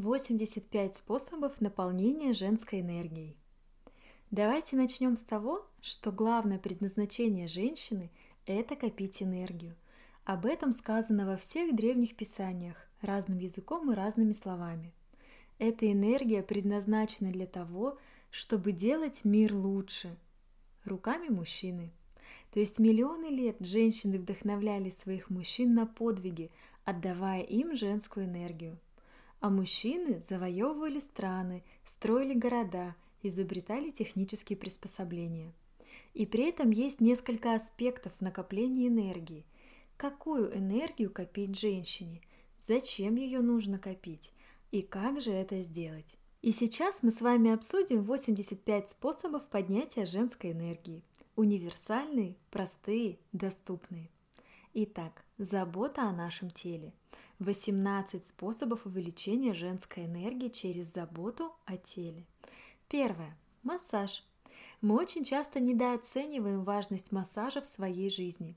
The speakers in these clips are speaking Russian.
85 способов наполнения женской энергией. Давайте начнем с того, что главное предназначение женщины – это копить энергию. Об этом сказано во всех древних писаниях, разным языком и разными словами. Эта энергия предназначена для того, чтобы делать мир лучше руками мужчины. То есть миллионы лет женщины вдохновляли своих мужчин на подвиги, отдавая им женскую энергию – а мужчины завоевывали страны, строили города, изобретали технические приспособления. И при этом есть несколько аспектов накопления энергии. Какую энергию копить женщине? Зачем ее нужно копить? И как же это сделать? И сейчас мы с вами обсудим 85 способов поднятия женской энергии. Универсальные, простые, доступные. Итак, забота о нашем теле. 18 способов увеличения женской энергии через заботу о теле. Первое. Массаж. Мы очень часто недооцениваем важность массажа в своей жизни.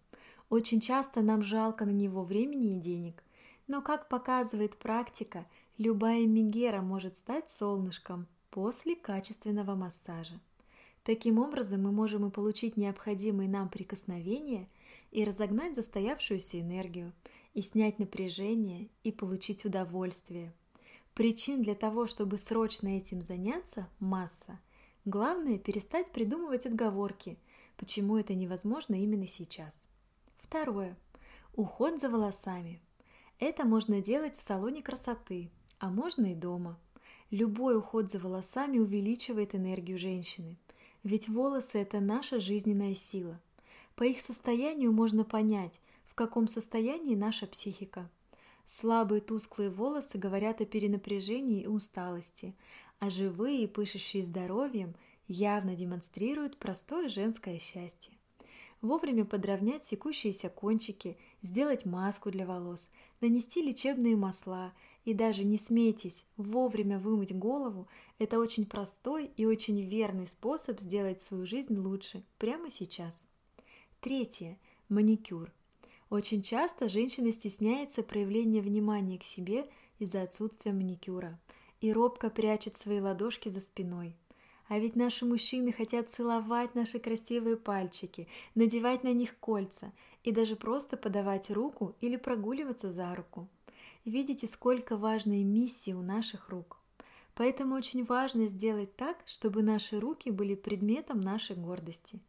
Очень часто нам жалко на него времени и денег. Но, как показывает практика, любая мигера может стать солнышком после качественного массажа. Таким образом, мы можем и получить необходимые нам прикосновения и разогнать застоявшуюся энергию – и снять напряжение, и получить удовольствие. Причин для того, чтобы срочно этим заняться, масса. Главное – перестать придумывать отговорки, почему это невозможно именно сейчас. Второе. Уход за волосами. Это можно делать в салоне красоты, а можно и дома. Любой уход за волосами увеличивает энергию женщины, ведь волосы – это наша жизненная сила. По их состоянию можно понять, в каком состоянии наша психика. Слабые тусклые волосы говорят о перенапряжении и усталости, а живые и пышущие здоровьем явно демонстрируют простое женское счастье. Вовремя подровнять секущиеся кончики, сделать маску для волос, нанести лечебные масла и даже не смейтесь, вовремя вымыть голову – это очень простой и очень верный способ сделать свою жизнь лучше прямо сейчас. Третье – маникюр – очень часто женщина стесняется проявления внимания к себе из-за отсутствия маникюра и робко прячет свои ладошки за спиной. А ведь наши мужчины хотят целовать наши красивые пальчики, надевать на них кольца и даже просто подавать руку или прогуливаться за руку. Видите, сколько важной миссии у наших рук. Поэтому очень важно сделать так, чтобы наши руки были предметом нашей гордости.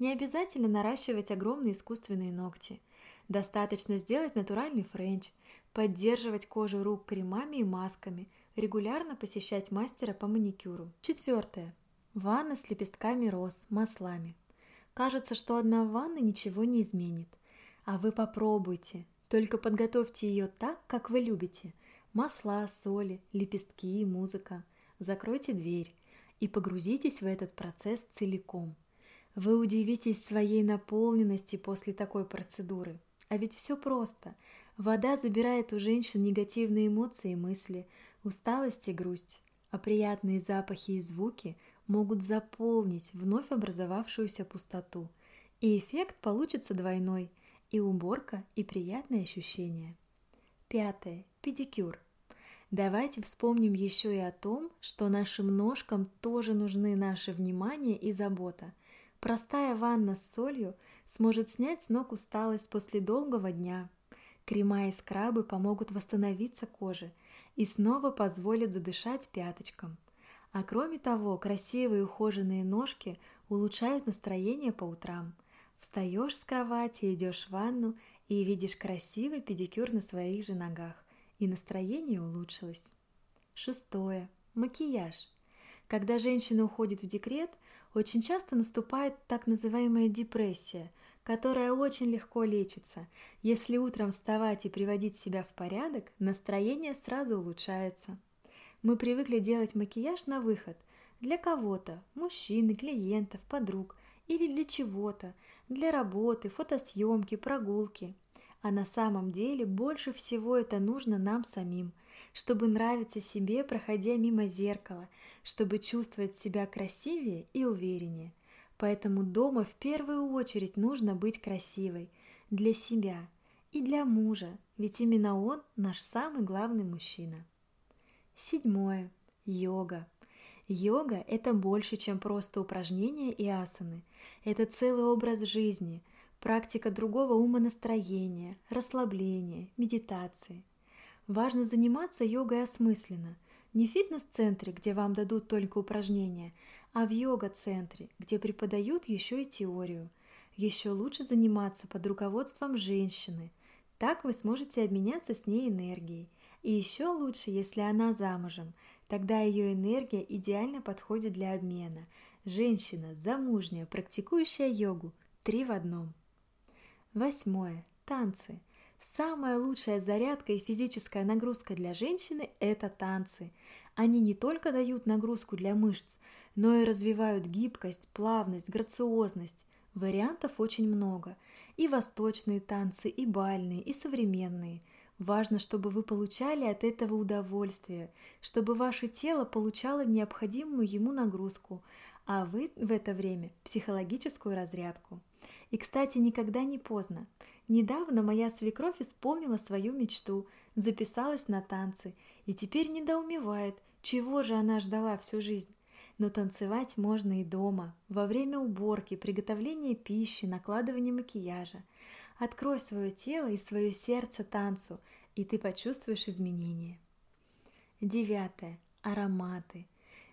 Не обязательно наращивать огромные искусственные ногти – Достаточно сделать натуральный френч, поддерживать кожу рук кремами и масками, регулярно посещать мастера по маникюру. Четвертое. Ванна с лепестками роз, маслами. Кажется, что одна ванна ничего не изменит. А вы попробуйте. Только подготовьте ее так, как вы любите. Масла, соли, лепестки, музыка. Закройте дверь и погрузитесь в этот процесс целиком. Вы удивитесь своей наполненности после такой процедуры – а ведь все просто. Вода забирает у женщин негативные эмоции и мысли, усталость и грусть, а приятные запахи и звуки могут заполнить вновь образовавшуюся пустоту. И эффект получится двойной – и уборка, и приятные ощущения. Пятое. Педикюр. Давайте вспомним еще и о том, что нашим ножкам тоже нужны наше внимание и забота. Простая ванна с солью – сможет снять с ног усталость после долгого дня. Крема и скрабы помогут восстановиться коже и снова позволят задышать пяточкам. А кроме того, красивые ухоженные ножки улучшают настроение по утрам. Встаешь с кровати, идешь в ванну и видишь красивый педикюр на своих же ногах, и настроение улучшилось. Шестое. Макияж. Когда женщина уходит в декрет, очень часто наступает так называемая депрессия, которая очень легко лечится. Если утром вставать и приводить себя в порядок, настроение сразу улучшается. Мы привыкли делать макияж на выход для кого-то, мужчины, клиентов, подруг или для чего-то, для работы, фотосъемки, прогулки. А на самом деле больше всего это нужно нам самим, чтобы нравиться себе, проходя мимо зеркала, чтобы чувствовать себя красивее и увереннее. Поэтому дома в первую очередь нужно быть красивой для себя и для мужа, ведь именно он наш самый главный мужчина. Седьмое. Йога. Йога – это больше, чем просто упражнения и асаны. Это целый образ жизни, практика другого умонастроения, расслабления, медитации. Важно заниматься йогой осмысленно, не в фитнес-центре, где вам дадут только упражнения, а в йога-центре, где преподают еще и теорию. Еще лучше заниматься под руководством женщины. Так вы сможете обменяться с ней энергией. И еще лучше, если она замужем, тогда ее энергия идеально подходит для обмена. Женщина, замужняя, практикующая йогу, три в одном. Восьмое. Танцы. Самая лучшая зарядка и физическая нагрузка для женщины – это танцы. Они не только дают нагрузку для мышц, но и развивают гибкость, плавность, грациозность. Вариантов очень много. И восточные танцы, и бальные, и современные. Важно, чтобы вы получали от этого удовольствие, чтобы ваше тело получало необходимую ему нагрузку, а вы в это время психологическую разрядку. И, кстати, никогда не поздно. Недавно моя свекровь исполнила свою мечту, записалась на танцы и теперь недоумевает, чего же она ждала всю жизнь. Но танцевать можно и дома, во время уборки, приготовления пищи, накладывания макияжа. Открой свое тело и свое сердце танцу, и ты почувствуешь изменения. Девятое. Ароматы.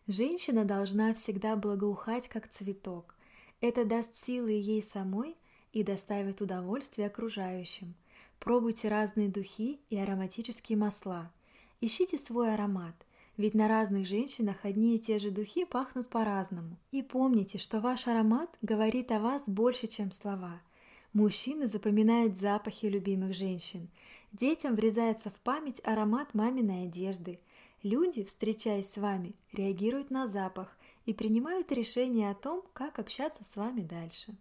Женщина должна всегда благоухать, как цветок. Это даст силы ей самой и доставит удовольствие окружающим. Пробуйте разные духи и ароматические масла. Ищите свой аромат – ведь на разных женщинах одни и те же духи пахнут по-разному. И помните, что ваш аромат говорит о вас больше, чем слова. Мужчины запоминают запахи любимых женщин. Детям врезается в память аромат маминой одежды. Люди, встречаясь с вами, реагируют на запах и принимают решение о том, как общаться с вами дальше.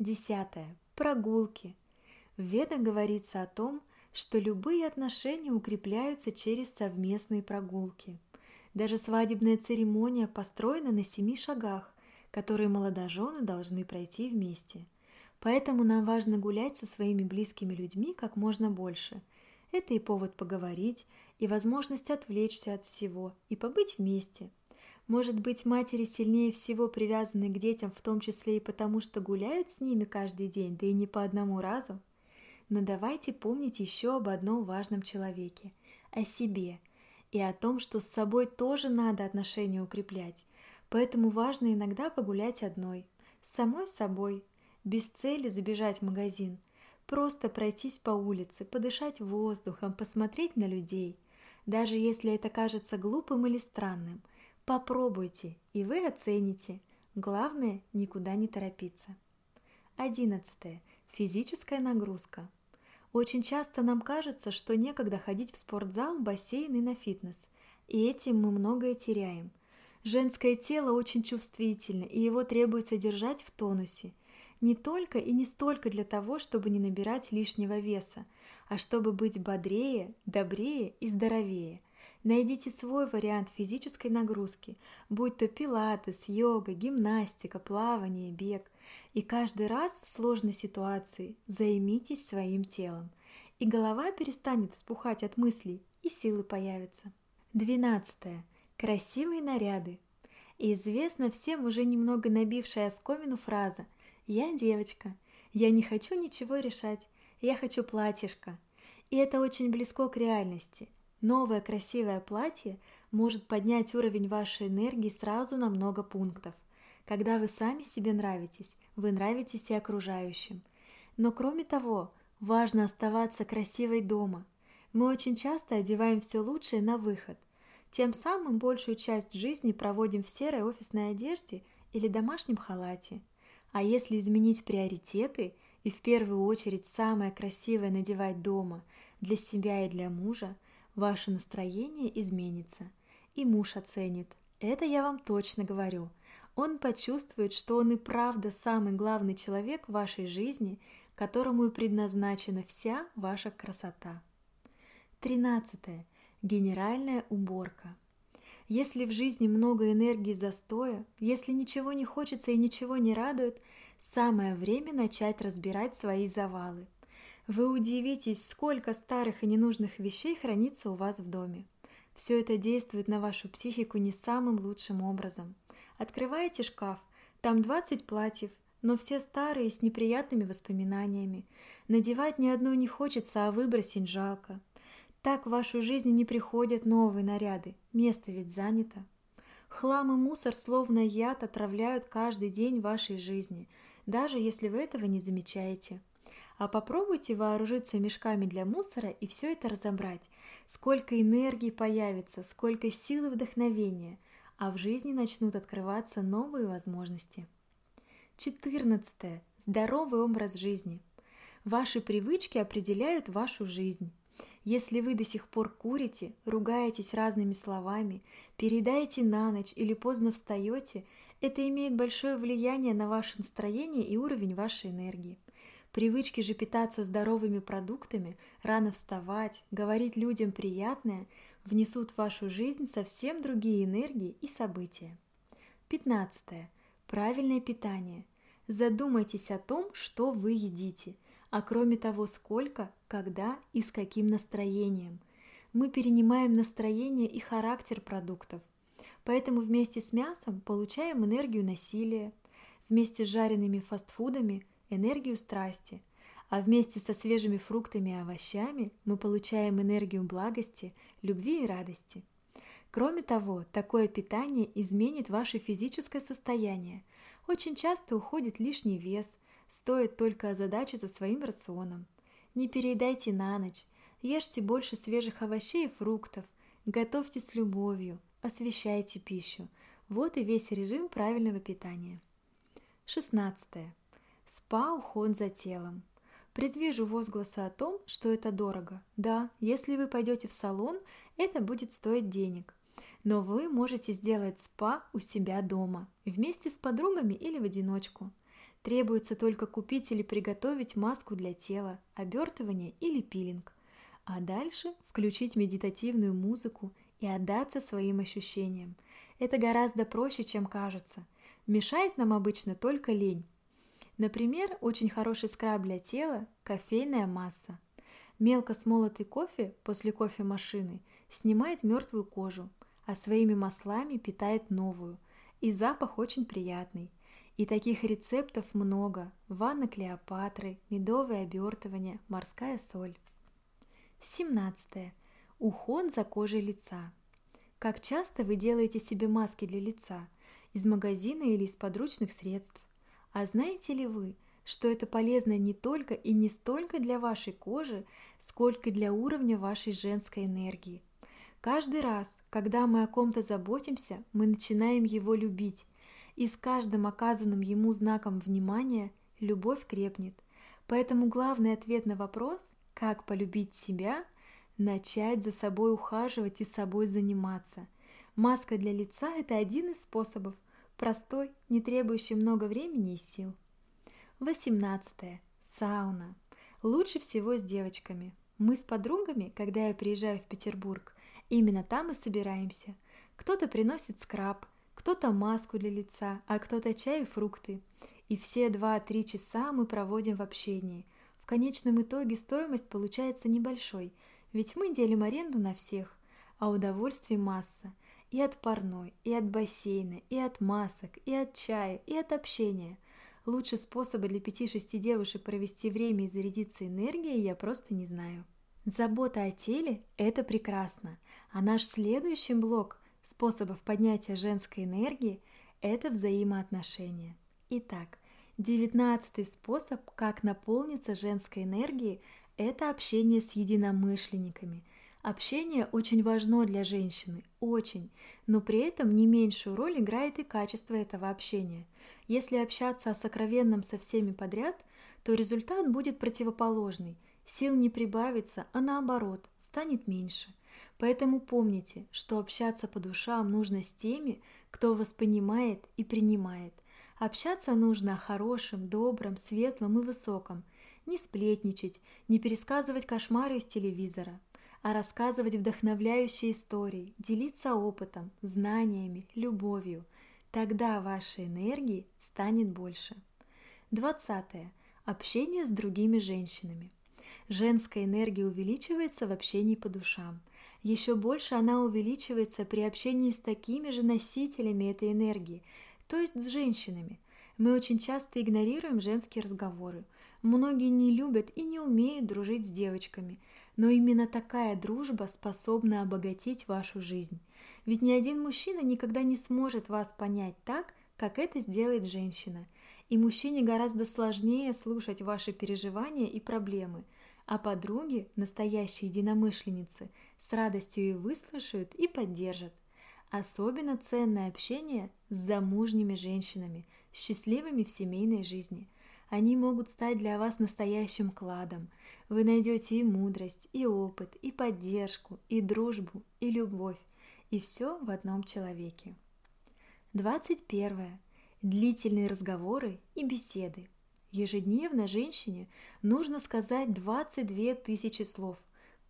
Десятое. Прогулки. В Ведах говорится о том, что любые отношения укрепляются через совместные прогулки. Даже свадебная церемония построена на семи шагах, которые молодожены должны пройти вместе. Поэтому нам важно гулять со своими близкими людьми как можно больше. Это и повод поговорить, и возможность отвлечься от всего, и побыть вместе. Может быть, матери сильнее всего привязаны к детям, в том числе и потому, что гуляют с ними каждый день, да и не по одному разу. Но давайте помнить еще об одном важном человеке – о себе и о том, что с собой тоже надо отношения укреплять. Поэтому важно иногда погулять одной, с самой собой, без цели забежать в магазин, просто пройтись по улице, подышать воздухом, посмотреть на людей. Даже если это кажется глупым или странным, попробуйте, и вы оцените. Главное – никуда не торопиться. Одиннадцатое. Физическая нагрузка. Очень часто нам кажется, что некогда ходить в спортзал, бассейн и на фитнес. И этим мы многое теряем. Женское тело очень чувствительно, и его требуется держать в тонусе. Не только и не столько для того, чтобы не набирать лишнего веса, а чтобы быть бодрее, добрее и здоровее – Найдите свой вариант физической нагрузки, будь то пилатес, йога, гимнастика, плавание, бег. И каждый раз в сложной ситуации займитесь своим телом, и голова перестанет вспухать от мыслей, и силы появятся. Двенадцатое. Красивые наряды. И известна всем уже немного набившая оскомину фраза «Я девочка, я не хочу ничего решать, я хочу платьишко». И это очень близко к реальности – Новое красивое платье может поднять уровень вашей энергии сразу на много пунктов. Когда вы сами себе нравитесь, вы нравитесь и окружающим. Но кроме того, важно оставаться красивой дома. Мы очень часто одеваем все лучшее на выход. Тем самым большую часть жизни проводим в серой офисной одежде или домашнем халате. А если изменить приоритеты и в первую очередь самое красивое надевать дома для себя и для мужа, ваше настроение изменится, и муж оценит. Это я вам точно говорю. Он почувствует, что он и правда самый главный человек в вашей жизни, которому и предназначена вся ваша красота. 13. Генеральная уборка. Если в жизни много энергии застоя, если ничего не хочется и ничего не радует, самое время начать разбирать свои завалы – вы удивитесь, сколько старых и ненужных вещей хранится у вас в доме. Все это действует на вашу психику не самым лучшим образом. Открываете шкаф, там 20 платьев, но все старые с неприятными воспоминаниями. Надевать ни одно не хочется, а выбросить жалко. Так в вашу жизнь не приходят новые наряды, место ведь занято. Хлам и мусор словно яд отравляют каждый день вашей жизни, даже если вы этого не замечаете. А попробуйте вооружиться мешками для мусора и все это разобрать. Сколько энергии появится, сколько сил и вдохновения, а в жизни начнут открываться новые возможности. 14. Здоровый образ жизни. Ваши привычки определяют вашу жизнь. Если вы до сих пор курите, ругаетесь разными словами, передаете на ночь или поздно встаете, это имеет большое влияние на ваше настроение и уровень вашей энергии. Привычки же питаться здоровыми продуктами, рано вставать, говорить людям приятное внесут в вашу жизнь совсем другие энергии и события. 15. Правильное питание. Задумайтесь о том, что вы едите, а кроме того, сколько, когда и с каким настроением. Мы перенимаем настроение и характер продуктов, поэтому вместе с мясом получаем энергию насилия, вместе с жареными фастфудами – энергию страсти, а вместе со свежими фруктами и овощами мы получаем энергию благости, любви и радости – Кроме того, такое питание изменит ваше физическое состояние. Очень часто уходит лишний вес, стоит только озадачиться своим рационом. Не переедайте на ночь, ешьте больше свежих овощей и фруктов, готовьте с любовью, освещайте пищу. Вот и весь режим правильного питания. 16. Спа-уход за телом. Предвижу возгласы о том, что это дорого. Да, если вы пойдете в салон, это будет стоить денег. Но вы можете сделать спа у себя дома, вместе с подругами или в одиночку. Требуется только купить или приготовить маску для тела, обертывание или пилинг. А дальше включить медитативную музыку и отдаться своим ощущениям. Это гораздо проще, чем кажется. Мешает нам обычно только лень. Например, очень хороший скраб для тела – кофейная масса. Мелко смолотый кофе после кофемашины снимает мертвую кожу – а своими маслами питает новую. И запах очень приятный. И таких рецептов много. Ванна Клеопатры, медовое обертывание, морская соль. 17. Уход за кожей лица. Как часто вы делаете себе маски для лица? Из магазина или из подручных средств? А знаете ли вы, что это полезно не только и не столько для вашей кожи, сколько для уровня вашей женской энергии – Каждый раз, когда мы о ком-то заботимся, мы начинаем его любить, и с каждым оказанным ему знаком внимания любовь крепнет. Поэтому главный ответ на вопрос «как полюбить себя» – начать за собой ухаживать и собой заниматься. Маска для лица – это один из способов, простой, не требующий много времени и сил. 18. Сауна. Лучше всего с девочками. Мы с подругами, когда я приезжаю в Петербург, Именно там и собираемся. Кто-то приносит скраб, кто-то маску для лица, а кто-то чай и фрукты. И все 2-3 часа мы проводим в общении. В конечном итоге стоимость получается небольшой, ведь мы делим аренду на всех, а удовольствий масса. И от парной, и от бассейна, и от масок, и от чая, и от общения. Лучше способа для 5-6 девушек провести время и зарядиться энергией я просто не знаю. Забота о теле – это прекрасно, а наш следующий блок способов поднятия женской энергии – это взаимоотношения. Итак, девятнадцатый способ, как наполниться женской энергией – это общение с единомышленниками. Общение очень важно для женщины, очень, но при этом не меньшую роль играет и качество этого общения. Если общаться о сокровенном со всеми подряд, то результат будет противоположный – Сил не прибавится, а наоборот, станет меньше. Поэтому помните, что общаться по душам нужно с теми, кто вас понимает и принимает. Общаться нужно о хорошем, добром, светлом и высоком. Не сплетничать, не пересказывать кошмары из телевизора, а рассказывать вдохновляющие истории, делиться опытом, знаниями, любовью. Тогда вашей энергии станет больше. 20. Общение с другими женщинами. Женская энергия увеличивается в общении по душам. Еще больше она увеличивается при общении с такими же носителями этой энергии, то есть с женщинами. Мы очень часто игнорируем женские разговоры. Многие не любят и не умеют дружить с девочками, но именно такая дружба способна обогатить вашу жизнь. Ведь ни один мужчина никогда не сможет вас понять так, как это сделает женщина. И мужчине гораздо сложнее слушать ваши переживания и проблемы, а подруги, настоящие единомышленницы, с радостью и выслушают и поддержат. Особенно ценное общение с замужними женщинами, счастливыми в семейной жизни. Они могут стать для вас настоящим кладом. Вы найдете и мудрость, и опыт, и поддержку, и дружбу, и любовь. И все в одном человеке. 21. Длительные разговоры и беседы. Ежедневно женщине нужно сказать 22 тысячи слов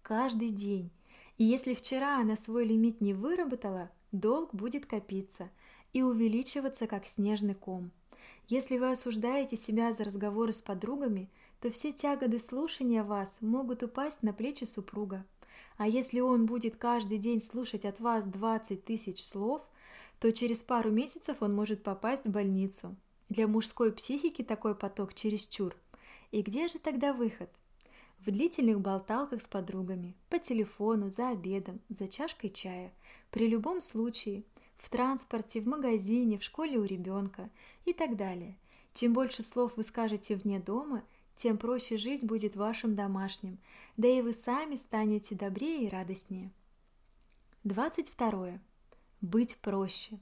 каждый день. И если вчера она свой лимит не выработала, долг будет копиться и увеличиваться как снежный ком. Если вы осуждаете себя за разговоры с подругами, то все тяготы слушания вас могут упасть на плечи супруга. А если он будет каждый день слушать от вас 20 тысяч слов, то через пару месяцев он может попасть в больницу. Для мужской психики такой поток чересчур. И где же тогда выход? В длительных болталках с подругами, по телефону, за обедом, за чашкой чая, при любом случае, в транспорте, в магазине, в школе у ребенка и так далее. Чем больше слов вы скажете вне дома, тем проще жить будет вашим домашним, да и вы сами станете добрее и радостнее. 22. Быть проще.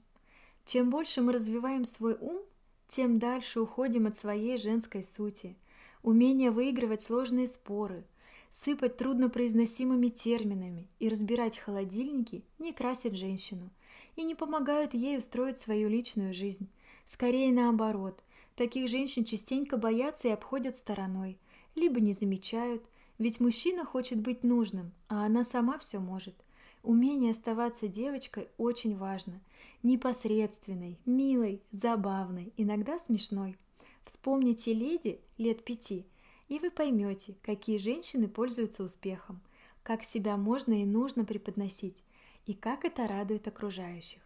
Чем больше мы развиваем свой ум, тем дальше уходим от своей женской сути. Умение выигрывать сложные споры, сыпать труднопроизносимыми терминами и разбирать холодильники не красит женщину и не помогают ей устроить свою личную жизнь. Скорее наоборот, таких женщин частенько боятся и обходят стороной, либо не замечают, ведь мужчина хочет быть нужным, а она сама все может. Умение оставаться девочкой очень важно – непосредственной, милой, забавной, иногда смешной. Вспомните леди лет пяти, и вы поймете, какие женщины пользуются успехом, как себя можно и нужно преподносить, и как это радует окружающих.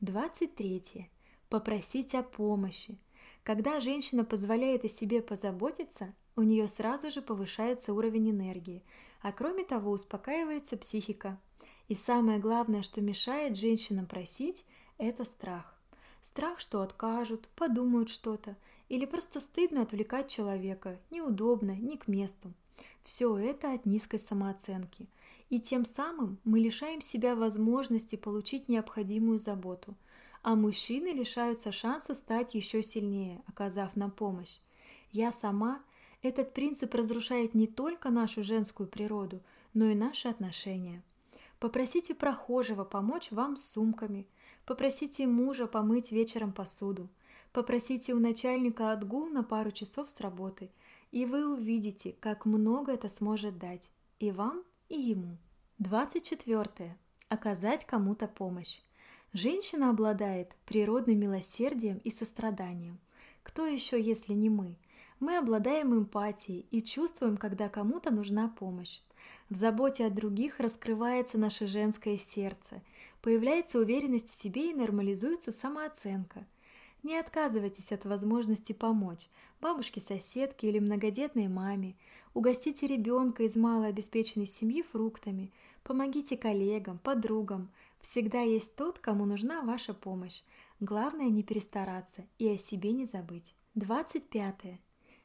23. Попросить о помощи. Когда женщина позволяет о себе позаботиться, у нее сразу же повышается уровень энергии, а кроме того успокаивается психика, и самое главное, что мешает женщинам просить, это страх. Страх, что откажут, подумают что-то, или просто стыдно отвлекать человека, неудобно, не к месту. Все это от низкой самооценки. И тем самым мы лишаем себя возможности получить необходимую заботу, а мужчины лишаются шанса стать еще сильнее, оказав нам помощь. Я сама этот принцип разрушает не только нашу женскую природу, но и наши отношения. Попросите прохожего помочь вам с сумками. Попросите мужа помыть вечером посуду. Попросите у начальника отгул на пару часов с работы, и вы увидите, как много это сможет дать и вам, и ему. 24. Оказать кому-то помощь. Женщина обладает природным милосердием и состраданием. Кто еще, если не мы? Мы обладаем эмпатией и чувствуем, когда кому-то нужна помощь. В заботе о других раскрывается наше женское сердце, появляется уверенность в себе и нормализуется самооценка. Не отказывайтесь от возможности помочь бабушке-соседке или многодетной маме, угостите ребенка из малообеспеченной семьи фруктами, помогите коллегам, подругам. Всегда есть тот, кому нужна ваша помощь. Главное не перестараться и о себе не забыть. 25.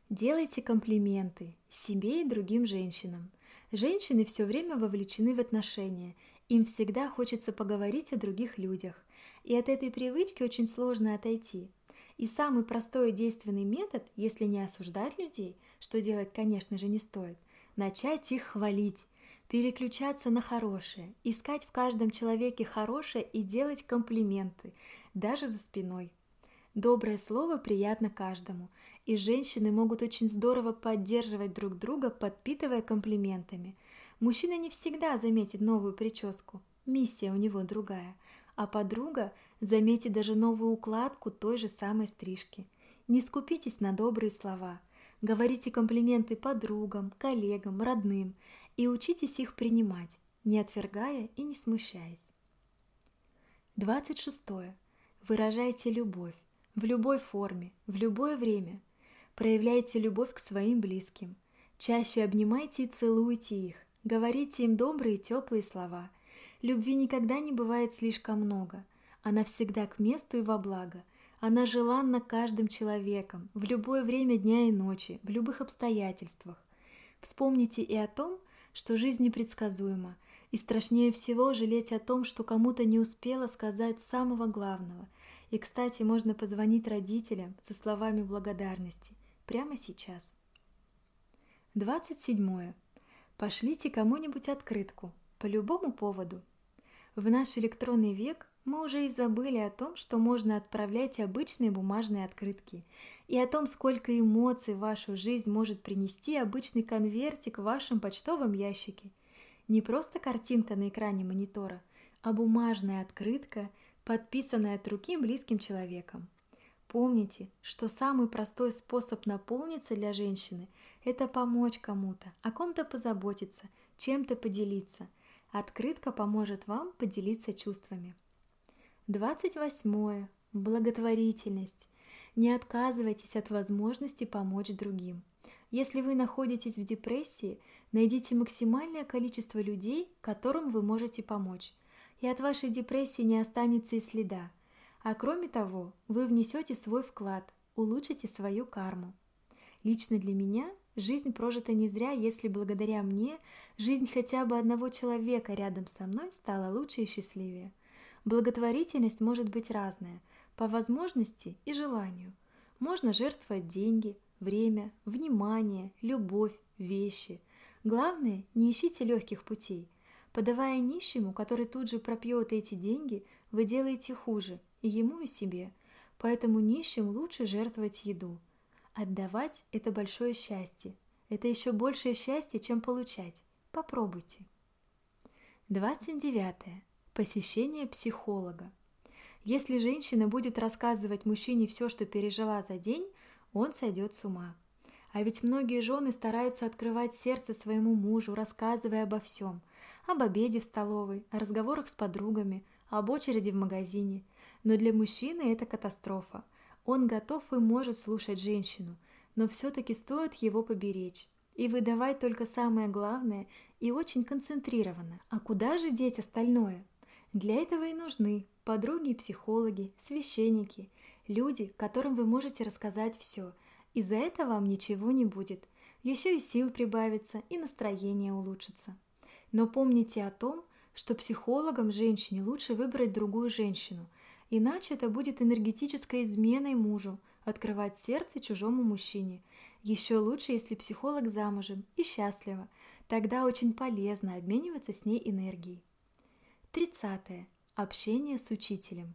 Делайте комплименты себе и другим женщинам – Женщины все время вовлечены в отношения, им всегда хочется поговорить о других людях, и от этой привычки очень сложно отойти. И самый простой и действенный метод, если не осуждать людей, что делать, конечно же, не стоит, начать их хвалить, переключаться на хорошее, искать в каждом человеке хорошее и делать комплименты, даже за спиной. Доброе слово приятно каждому, и женщины могут очень здорово поддерживать друг друга, подпитывая комплиментами. Мужчина не всегда заметит новую прическу, миссия у него другая, а подруга заметит даже новую укладку той же самой стрижки. Не скупитесь на добрые слова, говорите комплименты подругам, коллегам, родным и учитесь их принимать. не отвергая и не смущаясь. 26. Выражайте любовь в любой форме, в любое время. Проявляйте любовь к своим близким. Чаще обнимайте и целуйте их. Говорите им добрые теплые слова. Любви никогда не бывает слишком много. Она всегда к месту и во благо. Она желанна каждым человеком, в любое время дня и ночи, в любых обстоятельствах. Вспомните и о том, что жизнь непредсказуема, и страшнее всего жалеть о том, что кому-то не успела сказать самого главного. И, кстати, можно позвонить родителям со словами благодарности прямо сейчас. 27. Пошлите кому-нибудь открытку по любому поводу. В наш электронный век мы уже и забыли о том, что можно отправлять обычные бумажные открытки, и о том, сколько эмоций в вашу жизнь может принести обычный конвертик в вашем почтовом ящике. Не просто картинка на экране монитора, а бумажная открытка, подписанная от руки близким человеком. Помните, что самый простой способ наполниться для женщины – это помочь кому-то, о ком-то позаботиться, чем-то поделиться. Открытка поможет вам поделиться чувствами. 28. Благотворительность. Не отказывайтесь от возможности помочь другим. Если вы находитесь в депрессии, найдите максимальное количество людей, которым вы можете помочь, и от вашей депрессии не останется и следа – а кроме того, вы внесете свой вклад, улучшите свою карму. Лично для меня жизнь прожита не зря, если благодаря мне жизнь хотя бы одного человека рядом со мной стала лучше и счастливее. Благотворительность может быть разная, по возможности и желанию. Можно жертвовать деньги, время, внимание, любовь, вещи. Главное, не ищите легких путей. Подавая нищему, который тут же пропьет эти деньги, вы делаете хуже – и ему, и себе. Поэтому нищим лучше жертвовать еду. Отдавать – это большое счастье. Это еще большее счастье, чем получать. Попробуйте. 29. Посещение психолога. Если женщина будет рассказывать мужчине все, что пережила за день, он сойдет с ума. А ведь многие жены стараются открывать сердце своему мужу, рассказывая обо всем. Об обеде в столовой, о разговорах с подругами, об очереди в магазине. Но для мужчины это катастрофа. Он готов и может слушать женщину, но все-таки стоит его поберечь и выдавать только самое главное и очень концентрированно. А куда же деть остальное? Для этого и нужны подруги, психологи, священники, люди, которым вы можете рассказать все, и за это вам ничего не будет. Еще и сил прибавится, и настроение улучшится. Но помните о том, что психологам женщине лучше выбрать другую женщину – Иначе это будет энергетической изменой мужу, открывать сердце чужому мужчине. Еще лучше, если психолог замужем и счастлива. Тогда очень полезно обмениваться с ней энергией. 30. Общение с учителем.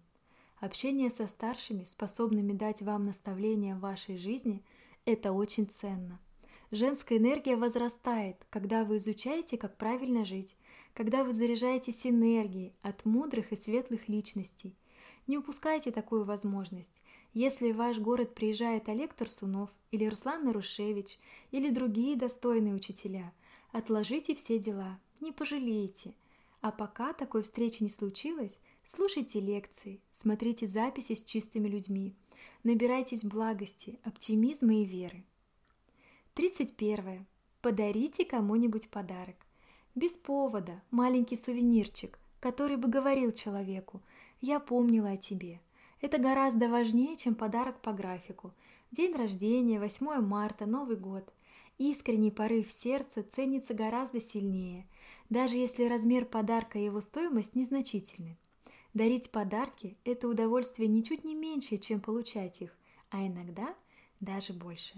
Общение со старшими, способными дать вам наставления в вашей жизни, это очень ценно. Женская энергия возрастает, когда вы изучаете, как правильно жить, когда вы заряжаетесь энергией от мудрых и светлых личностей – не упускайте такую возможность. Если в ваш город приезжает Олег Тарсунов или Руслан Нарушевич или другие достойные учителя, отложите все дела, не пожалеете. А пока такой встречи не случилось, слушайте лекции, смотрите записи с чистыми людьми, набирайтесь благости, оптимизма и веры. 31. Подарите кому-нибудь подарок. Без повода, маленький сувенирчик, который бы говорил человеку – я помнила о тебе. Это гораздо важнее, чем подарок по графику. День рождения, 8 марта, Новый год. Искренний порыв сердца ценится гораздо сильнее, даже если размер подарка и его стоимость незначительны. Дарить подарки – это удовольствие ничуть не меньше, чем получать их, а иногда даже больше.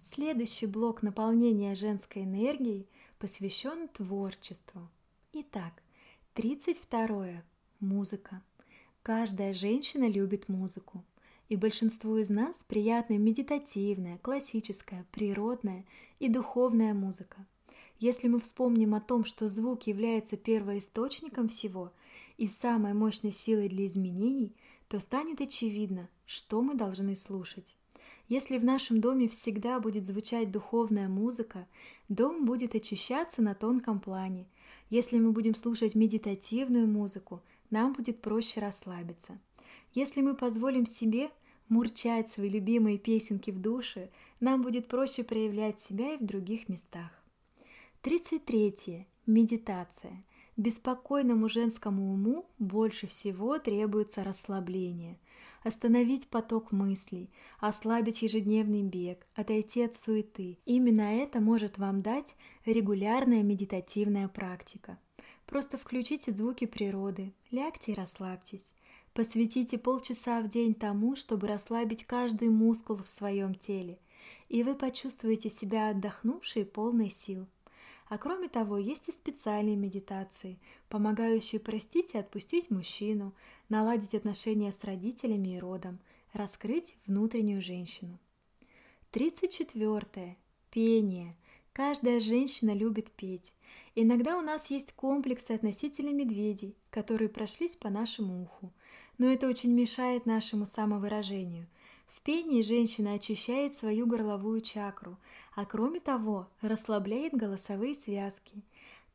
Следующий блок наполнения женской энергией посвящен творчеству. Итак, 32. Музыка. Каждая женщина любит музыку, и большинству из нас приятна медитативная, классическая, природная и духовная музыка. Если мы вспомним о том, что звук является первоисточником всего и самой мощной силой для изменений, то станет очевидно, что мы должны слушать. Если в нашем доме всегда будет звучать духовная музыка, дом будет очищаться на тонком плане. Если мы будем слушать медитативную музыку, нам будет проще расслабиться. Если мы позволим себе мурчать свои любимые песенки в душе, нам будет проще проявлять себя и в других местах. 33. Медитация. Беспокойному женскому уму больше всего требуется расслабление. Остановить поток мыслей, ослабить ежедневный бег, отойти от суеты. Именно это может вам дать регулярная медитативная практика. Просто включите звуки природы, лягте и расслабьтесь. Посвятите полчаса в день тому, чтобы расслабить каждый мускул в своем теле, и вы почувствуете себя отдохнувшей и полной сил. А кроме того, есть и специальные медитации, помогающие простить и отпустить мужчину, наладить отношения с родителями и родом, раскрыть внутреннюю женщину. 34. Пение. Каждая женщина любит петь. Иногда у нас есть комплексы относительно медведей, которые прошлись по нашему уху, но это очень мешает нашему самовыражению. В пении женщина очищает свою горловую чакру, а кроме того расслабляет голосовые связки.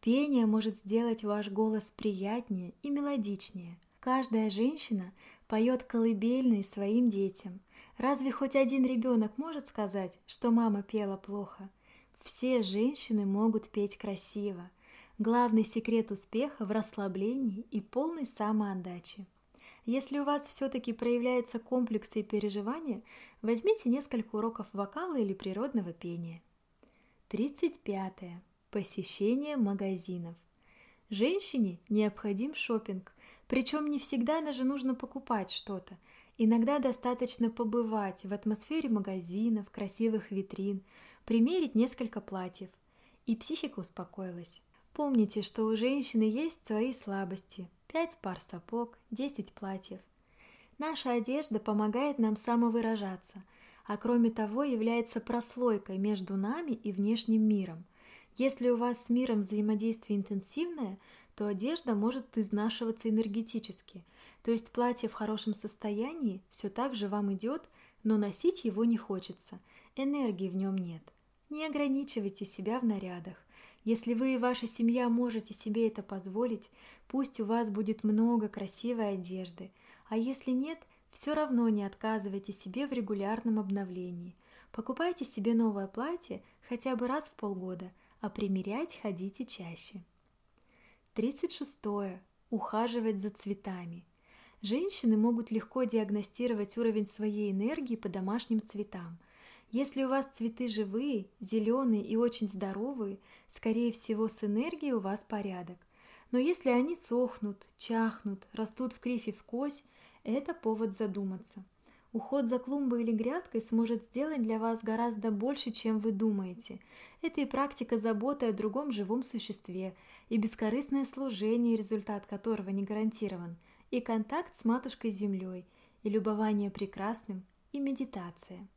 Пение может сделать ваш голос приятнее и мелодичнее. Каждая женщина поет колыбельные своим детям. Разве хоть один ребенок может сказать, что мама пела плохо? Все женщины могут петь красиво. Главный секрет успеха в расслаблении и полной самоотдаче. Если у вас все-таки проявляются комплексы и переживания, возьмите несколько уроков вокала или природного пения. 35. Посещение магазинов. Женщине необходим шопинг, причем не всегда даже нужно покупать что-то. Иногда достаточно побывать в атмосфере магазинов, красивых витрин, примерить несколько платьев. И психика успокоилась. Помните, что у женщины есть свои слабости – 5 пар сапог, 10 платьев. Наша одежда помогает нам самовыражаться, а кроме того является прослойкой между нами и внешним миром. Если у вас с миром взаимодействие интенсивное, то одежда может изнашиваться энергетически, то есть платье в хорошем состоянии все так же вам идет, но носить его не хочется, энергии в нем нет. Не ограничивайте себя в нарядах. Если вы и ваша семья можете себе это позволить, пусть у вас будет много красивой одежды, а если нет, все равно не отказывайте себе в регулярном обновлении. Покупайте себе новое платье хотя бы раз в полгода, а примерять ходите чаще. 36. Ухаживать за цветами. Женщины могут легко диагностировать уровень своей энергии по домашним цветам – если у вас цветы живые, зеленые и очень здоровые, скорее всего с энергией у вас порядок. Но если они сохнут, чахнут, растут в крифе в кось, это повод задуматься. Уход за клумбой или грядкой сможет сделать для вас гораздо больше, чем вы думаете. Это и практика заботы о другом живом существе, и бескорыстное служение, результат которого не гарантирован, и контакт с матушкой-землей, и любование прекрасным, и медитация.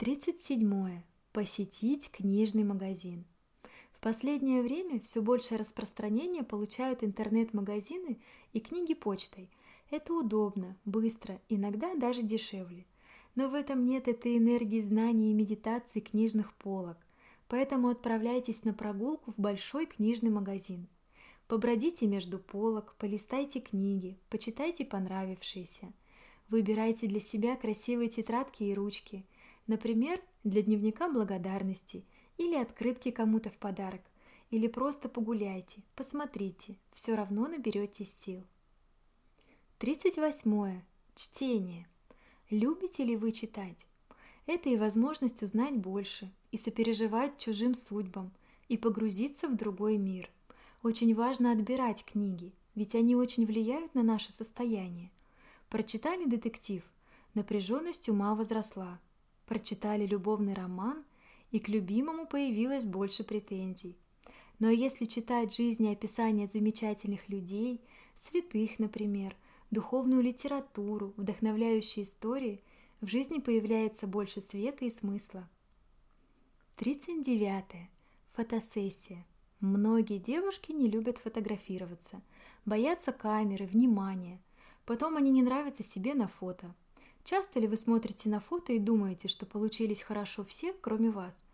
37. Посетить книжный магазин. В последнее время все большее распространение получают интернет-магазины и книги почтой. Это удобно, быстро, иногда даже дешевле. Но в этом нет этой энергии знаний и медитации книжных полок. Поэтому отправляйтесь на прогулку в большой книжный магазин. Побродите между полок, полистайте книги, почитайте понравившиеся. Выбирайте для себя красивые тетрадки и ручки – Например, для дневника благодарности или открытки кому-то в подарок, или просто погуляйте, посмотрите, все равно наберетесь сил. 38. Чтение. Любите ли вы читать? Это и возможность узнать больше, и сопереживать чужим судьбам, и погрузиться в другой мир. Очень важно отбирать книги, ведь они очень влияют на наше состояние. Прочитали детектив, напряженность ума возросла, прочитали любовный роман, и к любимому появилось больше претензий. Но если читать жизни и описания замечательных людей, святых, например, духовную литературу, вдохновляющие истории, в жизни появляется больше света и смысла. 39. Фотосессия. Многие девушки не любят фотографироваться, боятся камеры, внимания. Потом они не нравятся себе на фото. Часто ли вы смотрите на фото и думаете, что получились хорошо все, кроме вас?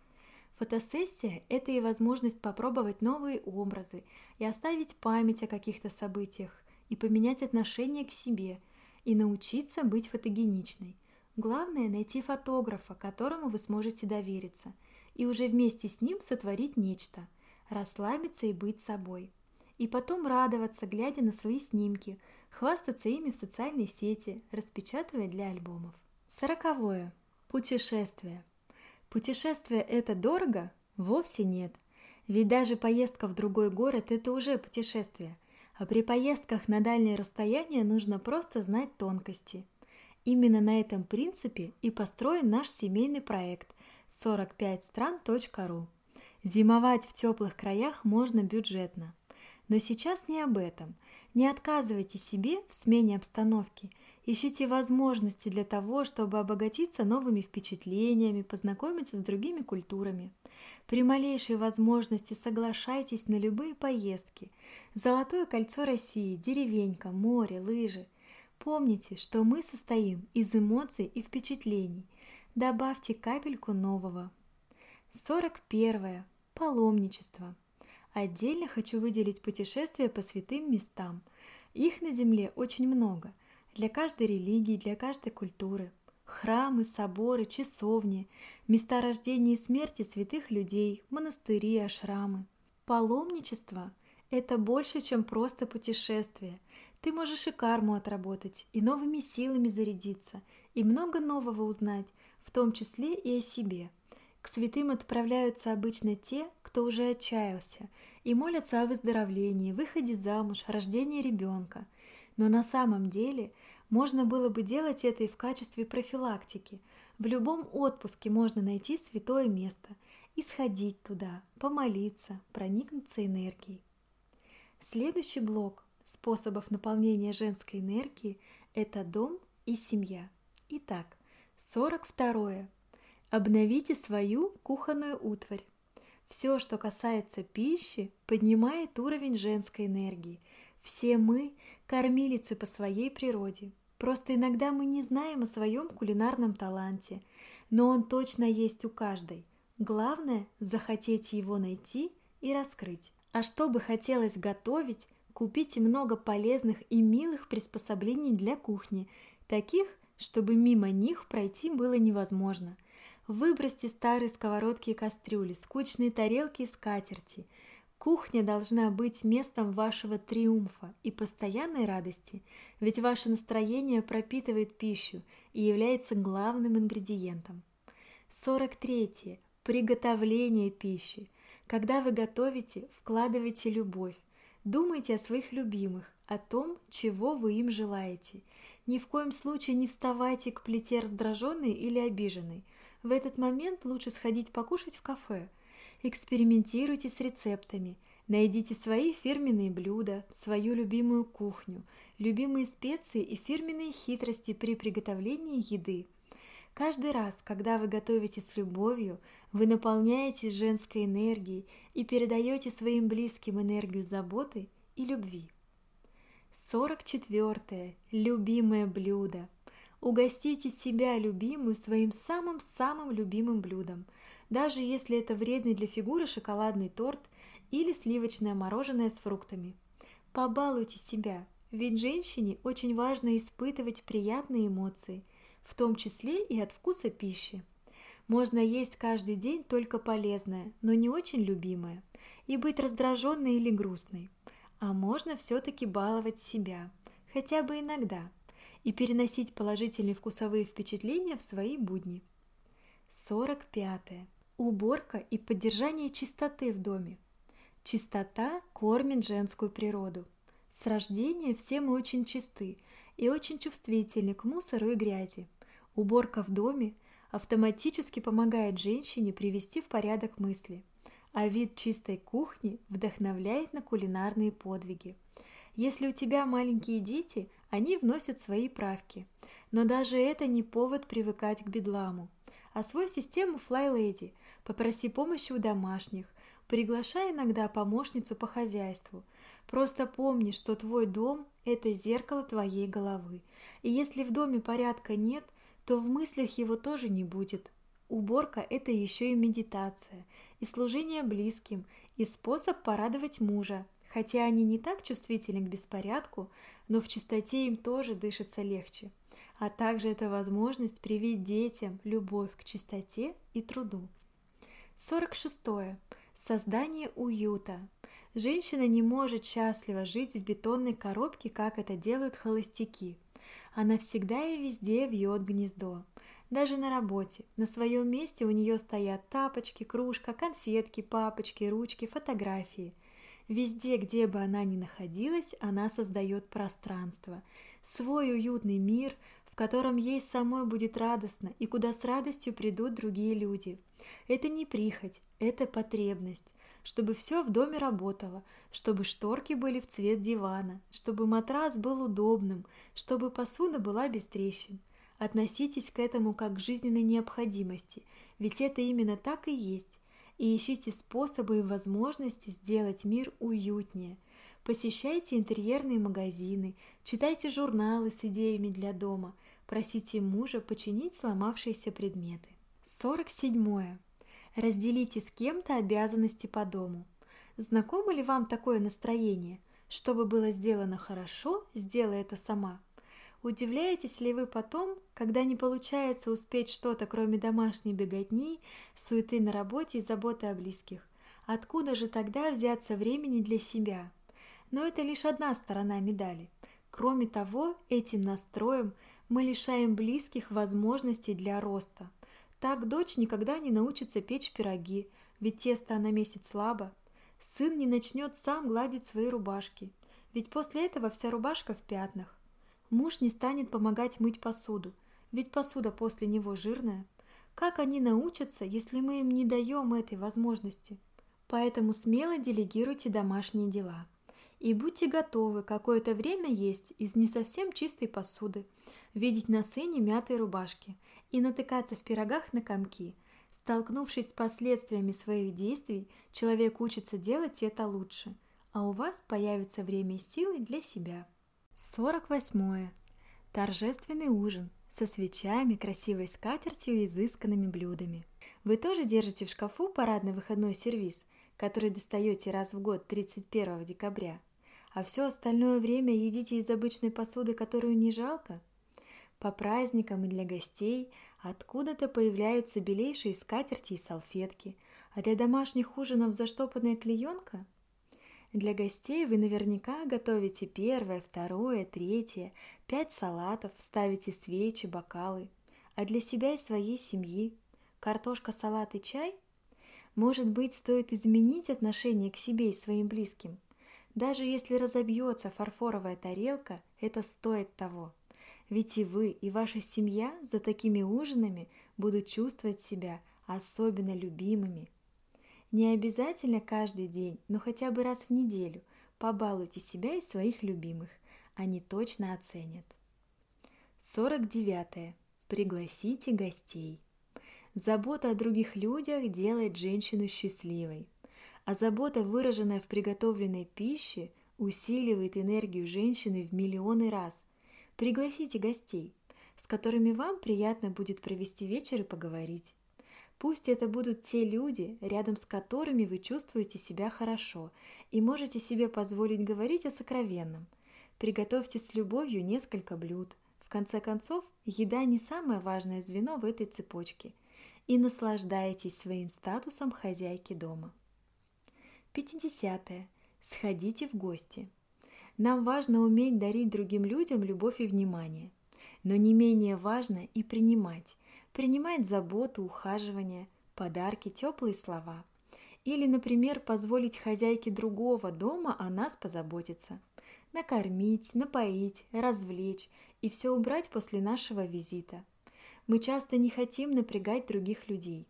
Фотосессия – это и возможность попробовать новые образы и оставить память о каких-то событиях, и поменять отношение к себе, и научиться быть фотогеничной. Главное – найти фотографа, которому вы сможете довериться, и уже вместе с ним сотворить нечто, расслабиться и быть собой. И потом радоваться, глядя на свои снимки, хвастаться ими в социальной сети, распечатывая для альбомов. Сороковое. Путешествие. Путешествие – это дорого? Вовсе нет. Ведь даже поездка в другой город – это уже путешествие. А при поездках на дальние расстояния нужно просто знать тонкости. Именно на этом принципе и построен наш семейный проект 45стран.ру. Зимовать в теплых краях можно бюджетно. Но сейчас не об этом. Не отказывайте себе в смене обстановки – Ищите возможности для того, чтобы обогатиться новыми впечатлениями, познакомиться с другими культурами. При малейшей возможности соглашайтесь на любые поездки. Золотое кольцо России, деревенька, море, лыжи. Помните, что мы состоим из эмоций и впечатлений. Добавьте капельку нового. 41. Паломничество. Отдельно хочу выделить путешествия по святым местам. Их на Земле очень много – для каждой религии, для каждой культуры. Храмы, соборы, часовни, места рождения и смерти святых людей, монастыри, ашрамы. Паломничество – это больше, чем просто путешествие. Ты можешь и карму отработать, и новыми силами зарядиться, и много нового узнать, в том числе и о себе. К святым отправляются обычно те, кто уже отчаялся, и молятся о выздоровлении, выходе замуж, рождении ребенка. Но на самом деле – можно было бы делать это и в качестве профилактики. В любом отпуске можно найти святое место и сходить туда, помолиться, проникнуться энергией. Следующий блок способов наполнения женской энергии – это дом и семья. Итак, 42. Обновите свою кухонную утварь. Все, что касается пищи, поднимает уровень женской энергии. Все мы – кормилицы по своей природе. Просто иногда мы не знаем о своем кулинарном таланте, но он точно есть у каждой. Главное – захотеть его найти и раскрыть. А чтобы хотелось готовить, купите много полезных и милых приспособлений для кухни, таких, чтобы мимо них пройти было невозможно. Выбросьте старые сковородки и кастрюли, скучные тарелки и скатерти – Кухня должна быть местом вашего триумфа и постоянной радости, ведь ваше настроение пропитывает пищу и является главным ингредиентом. 43. Приготовление пищи. Когда вы готовите, вкладывайте любовь. Думайте о своих любимых, о том, чего вы им желаете. Ни в коем случае не вставайте к плите раздраженной или обиженной. В этот момент лучше сходить покушать в кафе – Экспериментируйте с рецептами, найдите свои фирменные блюда, свою любимую кухню, любимые специи и фирменные хитрости при приготовлении еды. Каждый раз, когда вы готовите с любовью, вы наполняетесь женской энергией и передаете своим близким энергию заботы и любви. 44. Любимое блюдо. Угостите себя, любимую, своим самым-самым любимым блюдом – даже если это вредный для фигуры шоколадный торт или сливочное мороженое с фруктами. Побалуйте себя, ведь женщине очень важно испытывать приятные эмоции, в том числе и от вкуса пищи. Можно есть каждый день только полезное, но не очень любимое, и быть раздраженной или грустной. А можно все-таки баловать себя, хотя бы иногда, и переносить положительные вкусовые впечатления в свои будни. 45. Уборка и поддержание чистоты в доме. Чистота кормит женскую природу. С рождения все мы очень чисты и очень чувствительны к мусору и грязи. Уборка в доме автоматически помогает женщине привести в порядок мысли, а вид чистой кухни вдохновляет на кулинарные подвиги. Если у тебя маленькие дети, они вносят свои правки, но даже это не повод привыкать к бедламу. Освой систему Fly Lady – Попроси помощи у домашних, приглашай иногда помощницу по хозяйству. Просто помни, что твой дом – это зеркало твоей головы. И если в доме порядка нет, то в мыслях его тоже не будет. Уборка – это еще и медитация, и служение близким, и способ порадовать мужа, хотя они не так чувствительны к беспорядку, но в чистоте им тоже дышится легче. А также это возможность привить детям любовь к чистоте и труду. 46. Создание уюта. Женщина не может счастливо жить в бетонной коробке, как это делают холостяки. Она всегда и везде вьет гнездо. Даже на работе, на своем месте у нее стоят тапочки, кружка, конфетки, папочки, ручки, фотографии. Везде, где бы она ни находилась, она создает пространство, свой уютный мир, в котором ей самой будет радостно и куда с радостью придут другие люди. Это не прихоть, это потребность чтобы все в доме работало, чтобы шторки были в цвет дивана, чтобы матрас был удобным, чтобы посуда была без трещин. Относитесь к этому как к жизненной необходимости, ведь это именно так и есть. И ищите способы и возможности сделать мир уютнее. Посещайте интерьерные магазины, читайте журналы с идеями для дома, просите мужа починить сломавшиеся предметы. 47. Разделите с кем-то обязанности по дому. Знакомо ли вам такое настроение? Чтобы было сделано хорошо, сделай это сама – Удивляетесь ли вы потом, когда не получается успеть что-то, кроме домашней беготни, суеты на работе и заботы о близких? Откуда же тогда взяться времени для себя? Но это лишь одна сторона медали. Кроме того, этим настроем мы лишаем близких возможностей для роста. Так дочь никогда не научится печь пироги, ведь тесто она месяц слабо. Сын не начнет сам гладить свои рубашки, ведь после этого вся рубашка в пятнах. Муж не станет помогать мыть посуду, ведь посуда после него жирная. Как они научатся, если мы им не даем этой возможности? Поэтому смело делегируйте домашние дела. И будьте готовы какое-то время есть из не совсем чистой посуды, видеть на сыне мятые рубашки и натыкаться в пирогах на комки. Столкнувшись с последствиями своих действий, человек учится делать это лучше, а у вас появится время и силы для себя. 48. Торжественный ужин со свечами, красивой скатертью и изысканными блюдами. Вы тоже держите в шкафу парадный выходной сервиз, который достаете раз в год 31 декабря, а все остальное время едите из обычной посуды, которую не жалко? По праздникам и для гостей откуда-то появляются белейшие скатерти и салфетки, а для домашних ужинов заштопанная клеенка – для гостей вы наверняка готовите первое, второе, третье, пять салатов, ставите свечи, бокалы. А для себя и своей семьи картошка, салат и чай? Может быть, стоит изменить отношение к себе и своим близким? Даже если разобьется фарфоровая тарелка, это стоит того. Ведь и вы, и ваша семья за такими ужинами будут чувствовать себя особенно любимыми, не обязательно каждый день, но хотя бы раз в неделю побалуйте себя и своих любимых. Они точно оценят. 49. Пригласите гостей. Забота о других людях делает женщину счастливой, а забота, выраженная в приготовленной пище, усиливает энергию женщины в миллионы раз. Пригласите гостей, с которыми вам приятно будет провести вечер и поговорить. Пусть это будут те люди, рядом с которыми вы чувствуете себя хорошо и можете себе позволить говорить о сокровенном. Приготовьте с любовью несколько блюд. В конце концов, еда не самое важное звено в этой цепочке. И наслаждайтесь своим статусом хозяйки дома. 50. -е. Сходите в гости. Нам важно уметь дарить другим людям любовь и внимание. Но не менее важно и принимать принимает заботу, ухаживание, подарки, теплые слова. Или, например, позволить хозяйке другого дома о нас позаботиться. Накормить, напоить, развлечь и все убрать после нашего визита. Мы часто не хотим напрягать других людей,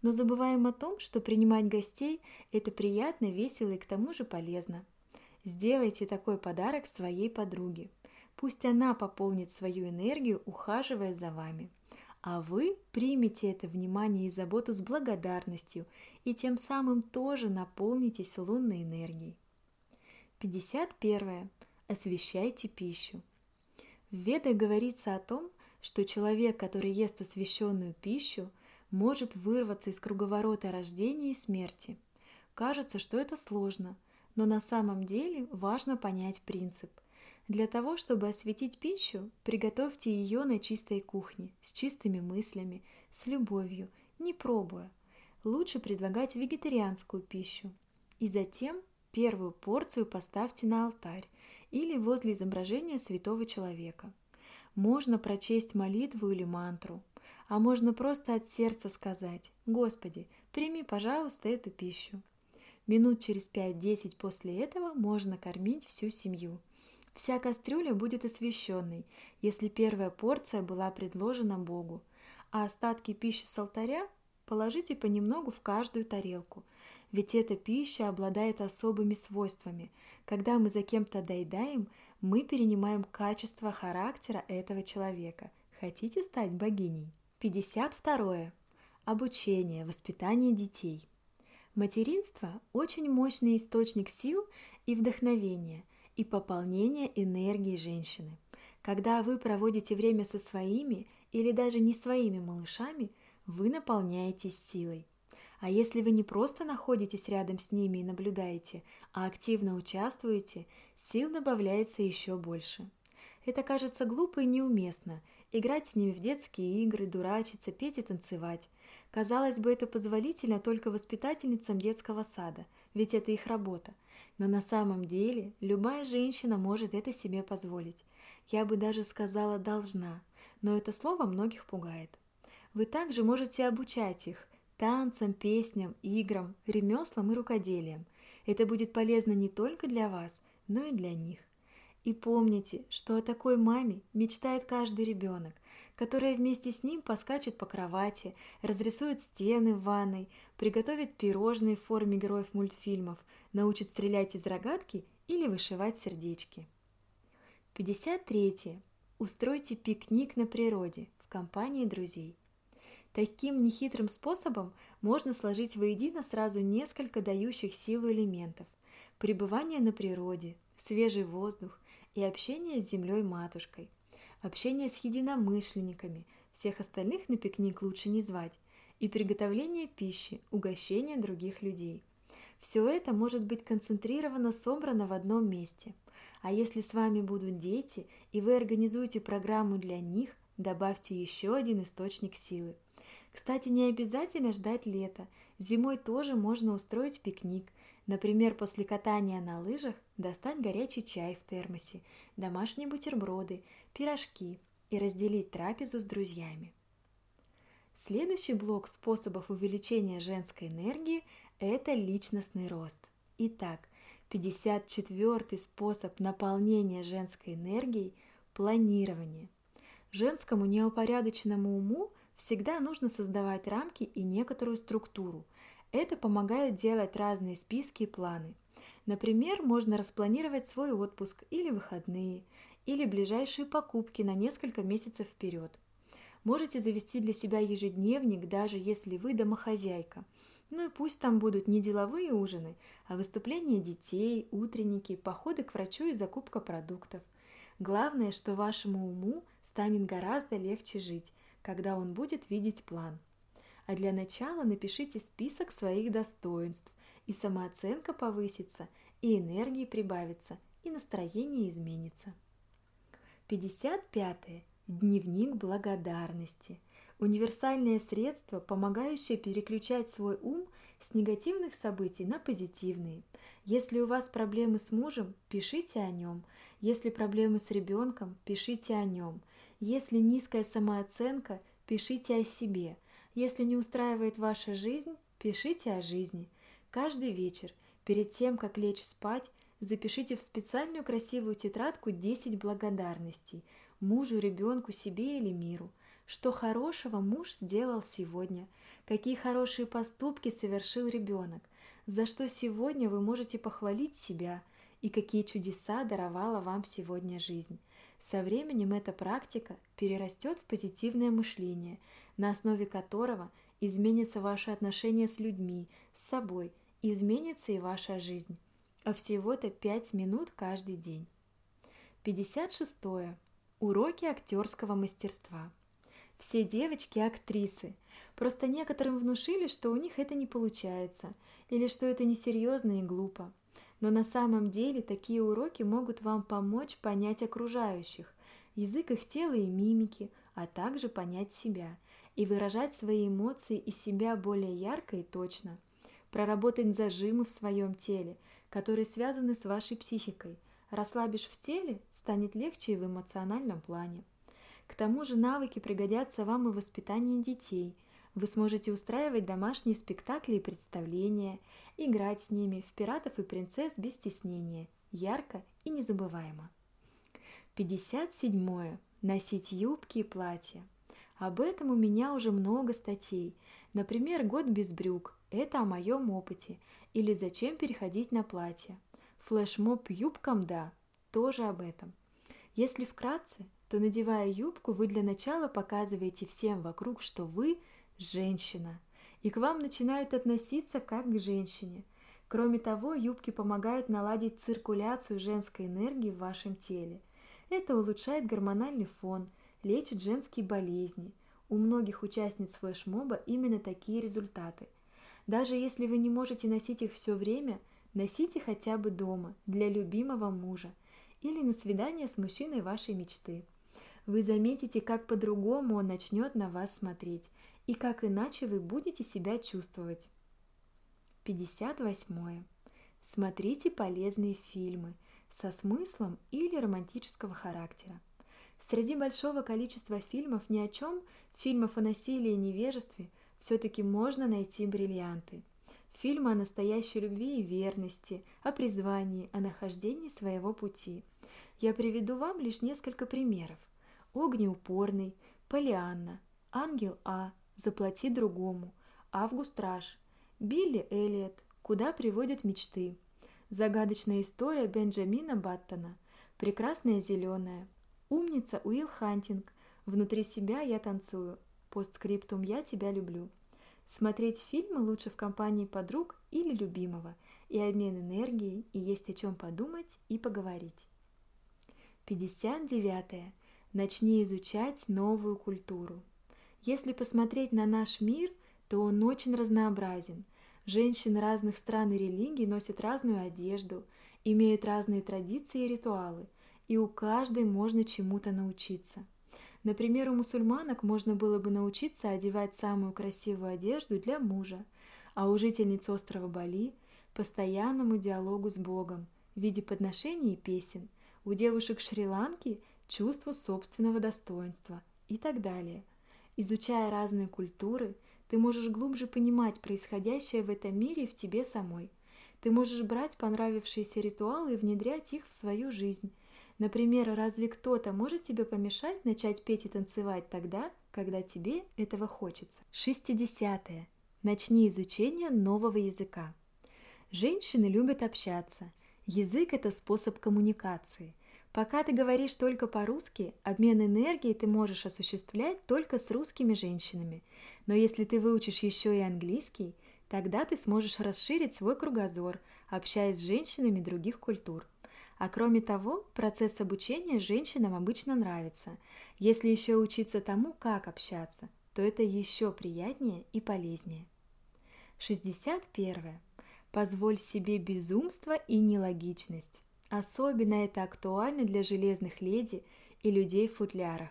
но забываем о том, что принимать гостей – это приятно, весело и к тому же полезно. Сделайте такой подарок своей подруге. Пусть она пополнит свою энергию, ухаживая за вами – а вы примете это внимание и заботу с благодарностью и тем самым тоже наполнитесь лунной энергией. 51. Освещайте пищу. В Ведах говорится о том, что человек, который ест освященную пищу, может вырваться из круговорота рождения и смерти. Кажется, что это сложно, но на самом деле важно понять принцип. Для того, чтобы осветить пищу, приготовьте ее на чистой кухне, с чистыми мыслями, с любовью, не пробуя. Лучше предлагать вегетарианскую пищу. И затем первую порцию поставьте на алтарь или возле изображения святого человека. Можно прочесть молитву или мантру, а можно просто от сердца сказать «Господи, прими, пожалуйста, эту пищу». Минут через 5-10 после этого можно кормить всю семью. Вся кастрюля будет освященной, если первая порция была предложена Богу, а остатки пищи с алтаря положите понемногу в каждую тарелку, ведь эта пища обладает особыми свойствами. Когда мы за кем-то доедаем, мы перенимаем качество характера этого человека. Хотите стать богиней? 52. Обучение, воспитание детей. Материнство – очень мощный источник сил и вдохновения и пополнения энергии женщины. Когда вы проводите время со своими или даже не своими малышами, вы наполняетесь силой. А если вы не просто находитесь рядом с ними и наблюдаете, а активно участвуете, сил добавляется еще больше. Это кажется глупо и неуместно – играть с ними в детские игры, дурачиться, петь и танцевать. Казалось бы, это позволительно только воспитательницам детского сада, ведь это их работа. Но на самом деле любая женщина может это себе позволить. Я бы даже сказала «должна», но это слово многих пугает. Вы также можете обучать их танцам, песням, играм, ремеслам и рукоделиям. Это будет полезно не только для вас, но и для них. И помните, что о такой маме мечтает каждый ребенок, которая вместе с ним поскачет по кровати, разрисует стены в ванной, приготовит пирожные в форме героев мультфильмов, научит стрелять из рогатки или вышивать сердечки. 53. Устройте пикник на природе в компании друзей. Таким нехитрым способом можно сложить воедино сразу несколько дающих силу элементов. Пребывание на природе, свежий воздух, и общение с землей-матушкой, общение с единомышленниками, всех остальных на пикник лучше не звать, и приготовление пищи, угощение других людей. Все это может быть концентрировано, собрано в одном месте. А если с вами будут дети, и вы организуете программу для них, добавьте еще один источник силы. Кстати, не обязательно ждать лета. Зимой тоже можно устроить пикник, Например, после катания на лыжах достать горячий чай в термосе, домашние бутерброды, пирожки и разделить трапезу с друзьями. Следующий блок способов увеличения женской энергии – это личностный рост. Итак, 54 способ наполнения женской энергией – планирование. Женскому неупорядоченному уму всегда нужно создавать рамки и некоторую структуру – это помогает делать разные списки и планы. Например, можно распланировать свой отпуск или выходные, или ближайшие покупки на несколько месяцев вперед. Можете завести для себя ежедневник, даже если вы домохозяйка. Ну и пусть там будут не деловые ужины, а выступления детей, утренники, походы к врачу и закупка продуктов. Главное, что вашему уму станет гораздо легче жить, когда он будет видеть план – а для начала напишите список своих достоинств, и самооценка повысится, и энергии прибавится, и настроение изменится. 55. Дневник благодарности. Универсальное средство, помогающее переключать свой ум с негативных событий на позитивные. Если у вас проблемы с мужем, пишите о нем. Если проблемы с ребенком, пишите о нем. Если низкая самооценка, пишите о себе – если не устраивает ваша жизнь, пишите о жизни. Каждый вечер, перед тем, как лечь спать, запишите в специальную красивую тетрадку 10 благодарностей мужу, ребенку, себе или миру. Что хорошего муж сделал сегодня, какие хорошие поступки совершил ребенок, за что сегодня вы можете похвалить себя и какие чудеса даровала вам сегодня жизнь. Со временем эта практика перерастет в позитивное мышление, на основе которого изменится ваше отношение с людьми, с собой, изменится и ваша жизнь. А всего-то 5 минут каждый день. 56. Уроки актерского мастерства. Все девочки – актрисы. Просто некоторым внушили, что у них это не получается, или что это несерьезно и глупо. Но на самом деле такие уроки могут вам помочь понять окружающих, язык их тела и мимики, а также понять себя и выражать свои эмоции и себя более ярко и точно. Проработать зажимы в своем теле, которые связаны с вашей психикой. Расслабишь в теле, станет легче и в эмоциональном плане. К тому же навыки пригодятся вам и в воспитании детей. Вы сможете устраивать домашние спектакли и представления, играть с ними в пиратов и принцесс без стеснения, ярко и незабываемо. 57. Носить юбки и платья. Об этом у меня уже много статей. Например, «Год без брюк» – это о моем опыте. Или «Зачем переходить на платье?» Флешмоб юбкам «Да» – тоже об этом. Если вкратце, то надевая юбку, вы для начала показываете всем вокруг, что вы – женщина, и к вам начинают относиться как к женщине. Кроме того, юбки помогают наладить циркуляцию женской энергии в вашем теле – это улучшает гормональный фон, лечит женские болезни. У многих участниц флешмоба именно такие результаты. Даже если вы не можете носить их все время, носите хотя бы дома, для любимого мужа или на свидание с мужчиной вашей мечты. Вы заметите, как по-другому он начнет на вас смотреть и как иначе вы будете себя чувствовать. 58. Смотрите полезные фильмы – со смыслом или романтического характера. Среди большого количества фильмов ни о чем, фильмов о насилии и невежестве, все-таки можно найти бриллианты. Фильмы о настоящей любви и верности, о призвании, о нахождении своего пути. Я приведу вам лишь несколько примеров. Огнеупорный, Полианна, Ангел А, Заплати другому, Август Раш, Билли Эллиот, Куда приводят мечты – Загадочная история Бенджамина Баттона. Прекрасная зеленая. Умница Уилл Хантинг. Внутри себя я танцую. Постскриптум «Я тебя люблю». Смотреть фильмы лучше в компании подруг или любимого. И обмен энергией, и есть о чем подумать и поговорить. 59. Начни изучать новую культуру. Если посмотреть на наш мир, то он очень разнообразен – Женщины разных стран и религий носят разную одежду, имеют разные традиции и ритуалы, и у каждой можно чему-то научиться. Например, у мусульманок можно было бы научиться одевать самую красивую одежду для мужа, а у жительниц острова Бали – постоянному диалогу с Богом в виде подношений и песен, у девушек Шри-Ланки – чувству собственного достоинства и так далее. Изучая разные культуры – ты можешь глубже понимать происходящее в этом мире и в тебе самой. Ты можешь брать понравившиеся ритуалы и внедрять их в свою жизнь. Например, разве кто-то может тебе помешать начать петь и танцевать тогда, когда тебе этого хочется? 60. -е. Начни изучение нового языка. Женщины любят общаться. Язык – это способ коммуникации. Пока ты говоришь только по-русски, обмен энергией ты можешь осуществлять только с русскими женщинами. Но если ты выучишь еще и английский, тогда ты сможешь расширить свой кругозор, общаясь с женщинами других культур. А кроме того, процесс обучения женщинам обычно нравится. Если еще учиться тому, как общаться, то это еще приятнее и полезнее. 61. Позволь себе безумство и нелогичность. Особенно это актуально для железных леди и людей в футлярах.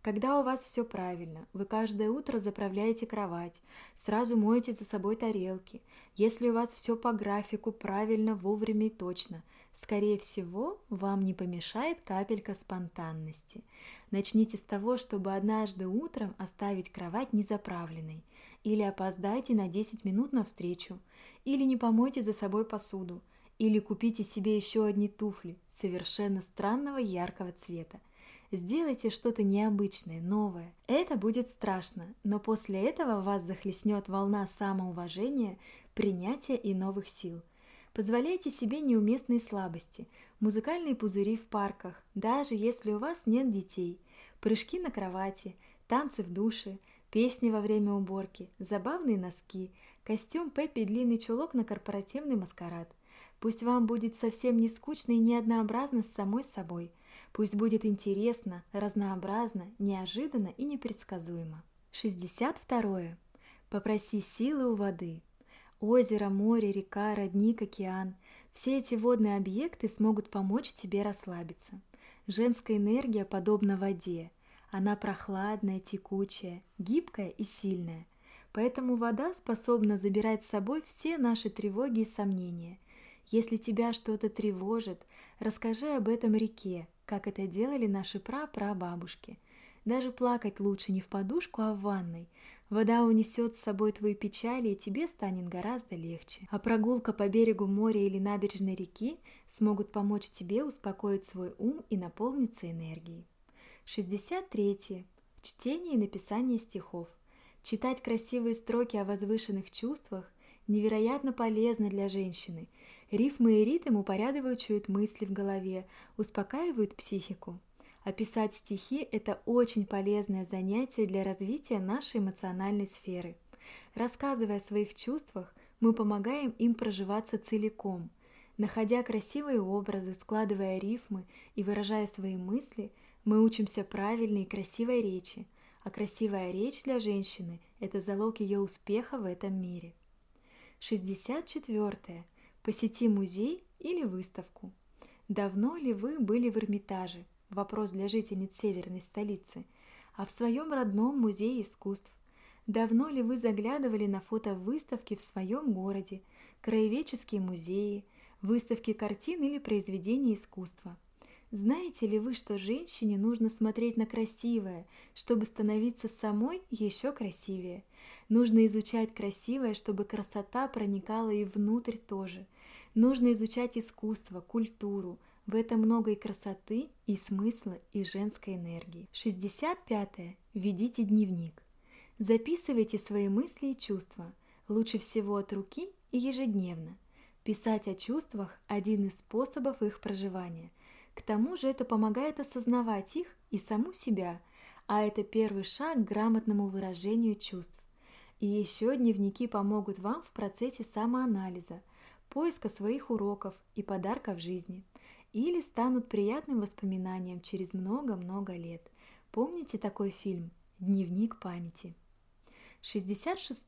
Когда у вас все правильно, вы каждое утро заправляете кровать, сразу моете за собой тарелки. Если у вас все по графику, правильно, вовремя и точно, скорее всего, вам не помешает капелька спонтанности. Начните с того, чтобы однажды утром оставить кровать незаправленной, или опоздайте на 10 минут на встречу, или не помойте за собой посуду – или купите себе еще одни туфли совершенно странного яркого цвета. Сделайте что-то необычное, новое. Это будет страшно, но после этого вас захлестнет волна самоуважения, принятия и новых сил. Позволяйте себе неуместные слабости, музыкальные пузыри в парках, даже если у вас нет детей, прыжки на кровати, танцы в душе, песни во время уборки, забавные носки, костюм Пеппи длинный чулок на корпоративный маскарад – Пусть вам будет совсем не скучно и не однообразно с самой собой. Пусть будет интересно, разнообразно, неожиданно и непредсказуемо. 62. Попроси силы у воды. Озеро, море, река, родник, океан – все эти водные объекты смогут помочь тебе расслабиться. Женская энергия подобна воде. Она прохладная, текучая, гибкая и сильная. Поэтому вода способна забирать с собой все наши тревоги и сомнения. Если тебя что-то тревожит, расскажи об этом реке, как это делали наши прапрабабушки. Даже плакать лучше не в подушку, а в ванной. Вода унесет с собой твои печали, и тебе станет гораздо легче. А прогулка по берегу моря или набережной реки смогут помочь тебе успокоить свой ум и наполниться энергией. 63. Чтение и написание стихов. Читать красивые строки о возвышенных чувствах невероятно полезно для женщины. Рифмы и ритм упорядочивают мысли в голове, успокаивают психику. А писать стихи – это очень полезное занятие для развития нашей эмоциональной сферы. Рассказывая о своих чувствах, мы помогаем им проживаться целиком. Находя красивые образы, складывая рифмы и выражая свои мысли, мы учимся правильной и красивой речи, а красивая речь для женщины – это залог ее успеха в этом мире. 64. Посети музей или выставку. Давно ли вы были в Эрмитаже – вопрос для жительниц северной столицы, а в своем родном музее искусств. Давно ли вы заглядывали на фотовыставки в своем городе, краеведческие музеи, выставки картин или произведений искусства? Знаете ли вы, что женщине нужно смотреть на красивое, чтобы становиться самой еще красивее? Нужно изучать красивое, чтобы красота проникала и внутрь тоже. Нужно изучать искусство, культуру, в этом много и красоты, и смысла, и женской энергии. 65. -е. Ведите дневник. Записывайте свои мысли и чувства, лучше всего от руки и ежедневно. Писать о чувствах – один из способов их проживания. К тому же это помогает осознавать их и саму себя, а это первый шаг к грамотному выражению чувств. И еще дневники помогут вам в процессе самоанализа, поиска своих уроков и подарков жизни – или станут приятным воспоминанием через много-много лет. Помните такой фильм «Дневник памяти»? 66.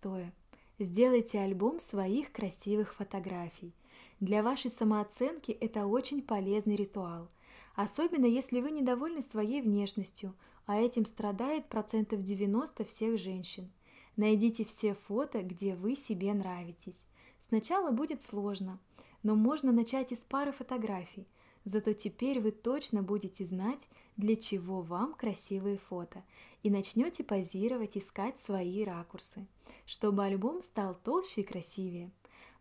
Сделайте альбом своих красивых фотографий. Для вашей самооценки это очень полезный ритуал, особенно если вы недовольны своей внешностью, а этим страдает процентов 90 всех женщин. Найдите все фото, где вы себе нравитесь. Сначала будет сложно, но можно начать из пары фотографий – Зато теперь вы точно будете знать, для чего вам красивые фото, и начнете позировать, искать свои ракурсы, чтобы альбом стал толще и красивее.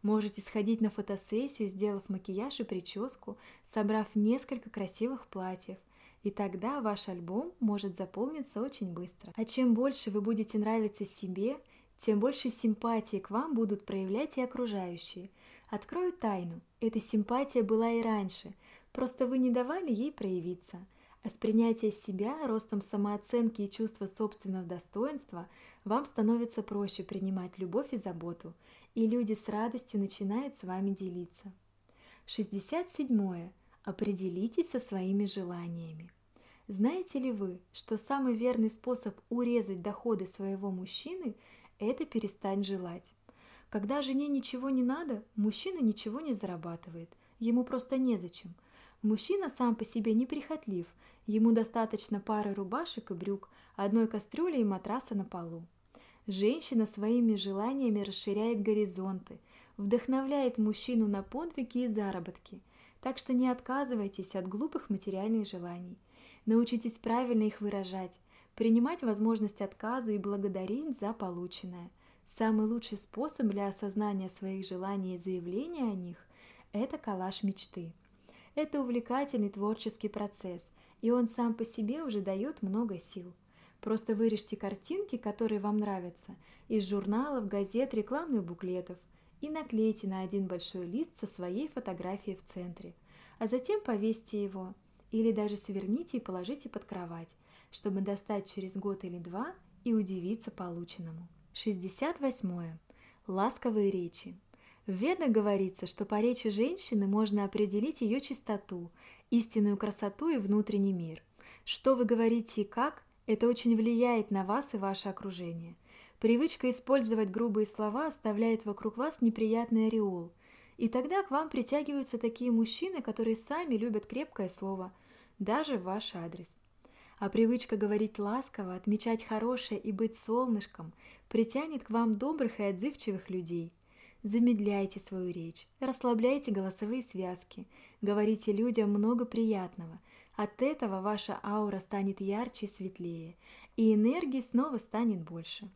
Можете сходить на фотосессию, сделав макияж и прическу, собрав несколько красивых платьев, и тогда ваш альбом может заполниться очень быстро. А чем больше вы будете нравиться себе, тем больше симпатии к вам будут проявлять и окружающие. Открою тайну, эта симпатия была и раньше – Просто вы не давали ей проявиться. А с принятия себя, ростом самооценки и чувства собственного достоинства вам становится проще принимать любовь и заботу, и люди с радостью начинают с вами делиться. 67. Определитесь со своими желаниями. Знаете ли вы, что самый верный способ урезать доходы своего мужчины – это перестать желать? Когда жене ничего не надо, мужчина ничего не зарабатывает, ему просто незачем – Мужчина сам по себе неприхотлив, ему достаточно пары рубашек и брюк, одной кастрюли и матраса на полу. Женщина своими желаниями расширяет горизонты, вдохновляет мужчину на подвиги и заработки. Так что не отказывайтесь от глупых материальных желаний. Научитесь правильно их выражать, принимать возможность отказа и благодарить за полученное. Самый лучший способ для осознания своих желаний и заявления о них – это коллаж мечты – это увлекательный творческий процесс, и он сам по себе уже дает много сил. Просто вырежьте картинки, которые вам нравятся, из журналов, газет, рекламных буклетов и наклейте на один большой лист со своей фотографией в центре, а затем повесьте его или даже сверните и положите под кровать, чтобы достать через год или два и удивиться полученному. 68. Ласковые речи. В Ведах говорится, что по речи женщины можно определить ее чистоту истинную красоту и внутренний мир. Что вы говорите и как, это очень влияет на вас и ваше окружение. Привычка использовать грубые слова оставляет вокруг вас неприятный ореол. И тогда к вам притягиваются такие мужчины, которые сами любят крепкое слово, даже в ваш адрес. А привычка говорить ласково, отмечать хорошее и быть солнышком притянет к вам добрых и отзывчивых людей. Замедляйте свою речь, расслабляйте голосовые связки, говорите людям много приятного. От этого ваша аура станет ярче и светлее, и энергии снова станет больше.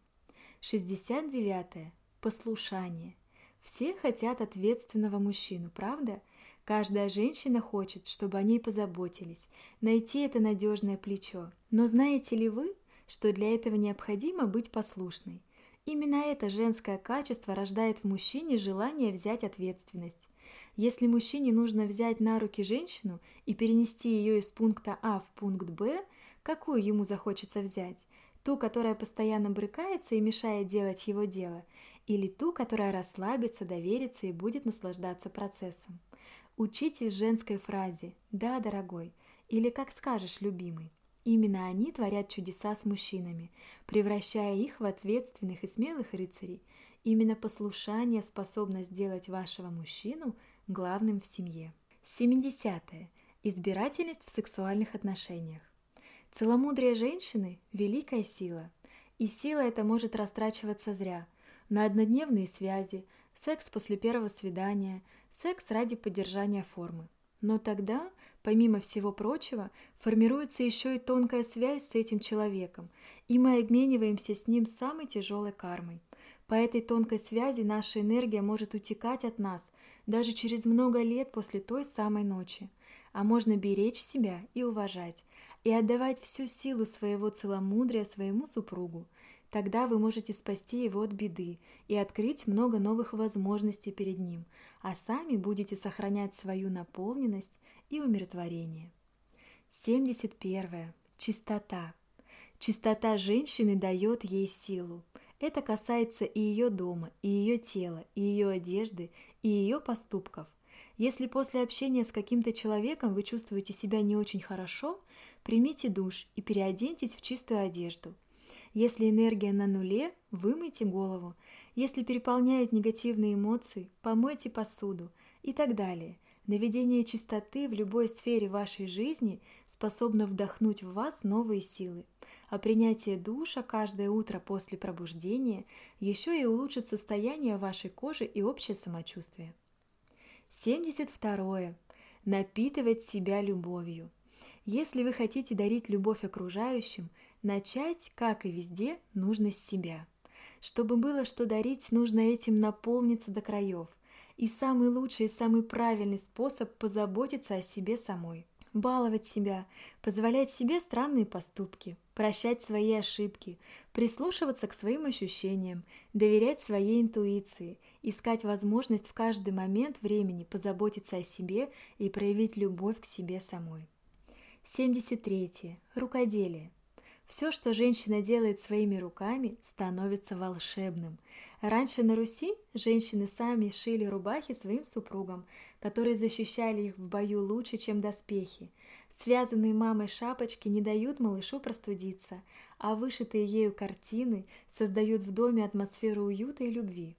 69. Послушание. Все хотят ответственного мужчину, правда? Каждая женщина хочет, чтобы о ней позаботились, найти это надежное плечо. Но знаете ли вы, что для этого необходимо быть послушной? Именно это женское качество рождает в мужчине желание взять ответственность. Если мужчине нужно взять на руки женщину и перенести ее из пункта А в пункт Б, какую ему захочется взять? Ту, которая постоянно брыкается и мешает делать его дело, или ту, которая расслабится, доверится и будет наслаждаться процессом? Учитесь женской фразе «да, дорогой» или «как скажешь, любимый». Именно они творят чудеса с мужчинами, превращая их в ответственных и смелых рыцарей. Именно послушание способно сделать вашего мужчину главным в семье. 70. -е. Избирательность в сексуальных отношениях. Целомудрие женщины – великая сила. И сила эта может растрачиваться зря – на однодневные связи, секс после первого свидания – секс ради поддержания формы. Но тогда, помимо всего прочего, формируется еще и тонкая связь с этим человеком, и мы обмениваемся с ним самой тяжелой кармой. По этой тонкой связи наша энергия может утекать от нас даже через много лет после той самой ночи. А можно беречь себя и уважать, и отдавать всю силу своего целомудрия своему супругу – Тогда вы можете спасти его от беды и открыть много новых возможностей перед ним, а сами будете сохранять свою наполненность и умиротворение. 71. Чистота. Чистота женщины дает ей силу. Это касается и ее дома, и ее тела, и ее одежды, и ее поступков. Если после общения с каким-то человеком вы чувствуете себя не очень хорошо, примите душ и переоденьтесь в чистую одежду – если энергия на нуле, вымойте голову. Если переполняют негативные эмоции, помойте посуду и так далее. Наведение чистоты в любой сфере вашей жизни способно вдохнуть в вас новые силы, а принятие душа каждое утро после пробуждения еще и улучшит состояние вашей кожи и общее самочувствие. 72. Напитывать себя любовью. Если вы хотите дарить любовь окружающим, Начать, как и везде, нужно с себя. Чтобы было что дарить, нужно этим наполниться до краев. И самый лучший и самый правильный способ позаботиться о себе самой. Баловать себя, позволять себе странные поступки, прощать свои ошибки, прислушиваться к своим ощущениям, доверять своей интуиции, искать возможность в каждый момент времени позаботиться о себе и проявить любовь к себе самой. 73. Рукоделие. Все, что женщина делает своими руками, становится волшебным. Раньше на Руси женщины сами шили рубахи своим супругам, которые защищали их в бою лучше, чем доспехи. Связанные мамой шапочки не дают малышу простудиться, а вышитые ею картины создают в доме атмосферу уюта и любви.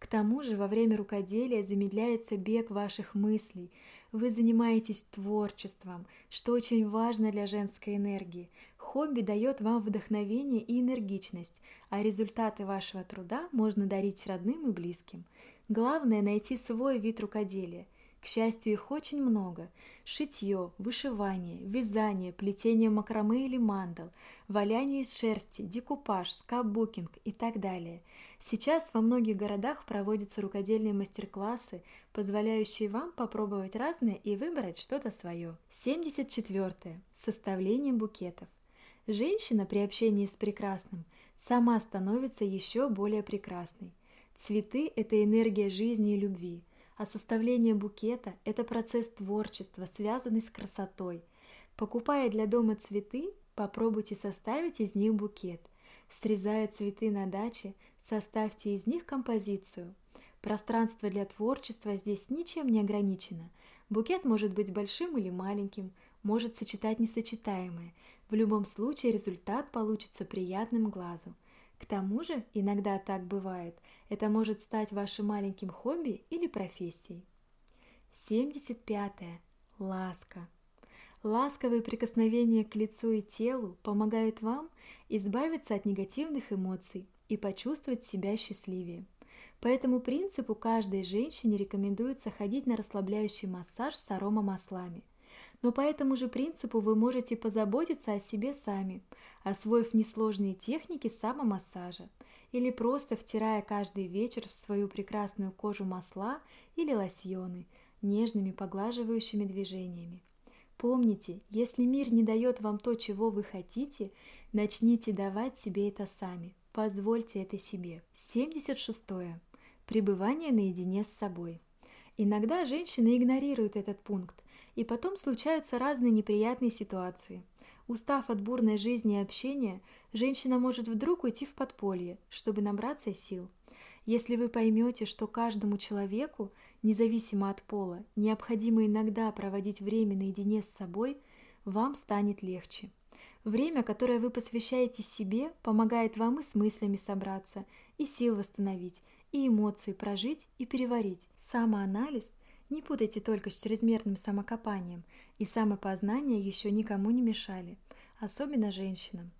К тому же во время рукоделия замедляется бег ваших мыслей. Вы занимаетесь творчеством, что очень важно для женской энергии. Хобби дает вам вдохновение и энергичность, а результаты вашего труда можно дарить родным и близким. Главное – найти свой вид рукоделия – к счастью, их очень много. Шитье, вышивание, вязание, плетение макраме или мандал, валяние из шерсти, декупаж, скапбукинг и так далее. Сейчас во многих городах проводятся рукодельные мастер-классы, позволяющие вам попробовать разное и выбрать что-то свое. 74. Составление букетов. Женщина при общении с прекрасным сама становится еще более прекрасной. Цветы – это энергия жизни и любви – а составление букета – это процесс творчества, связанный с красотой. Покупая для дома цветы, попробуйте составить из них букет. Срезая цветы на даче, составьте из них композицию. Пространство для творчества здесь ничем не ограничено. Букет может быть большим или маленьким, может сочетать несочетаемое. В любом случае результат получится приятным глазу. К тому же, иногда так бывает, это может стать вашим маленьким хобби или профессией. 75. Ласка. Ласковые прикосновения к лицу и телу помогают вам избавиться от негативных эмоций и почувствовать себя счастливее. По этому принципу каждой женщине рекомендуется ходить на расслабляющий массаж с аромамаслами. Но по этому же принципу вы можете позаботиться о себе сами, освоив несложные техники самомассажа или просто втирая каждый вечер в свою прекрасную кожу масла или лосьоны нежными поглаживающими движениями. Помните, если мир не дает вам то, чего вы хотите, начните давать себе это сами. Позвольте это себе. 76. Пребывание наедине с собой. Иногда женщины игнорируют этот пункт, и потом случаются разные неприятные ситуации. Устав от бурной жизни и общения, женщина может вдруг уйти в подполье, чтобы набраться сил. Если вы поймете, что каждому человеку, независимо от пола, необходимо иногда проводить время наедине с собой, вам станет легче. Время, которое вы посвящаете себе, помогает вам и с мыслями собраться, и сил восстановить, и эмоции прожить и переварить. Самоанализ не путайте только с чрезмерным самокопанием, и самопознание еще никому не мешали, особенно женщинам.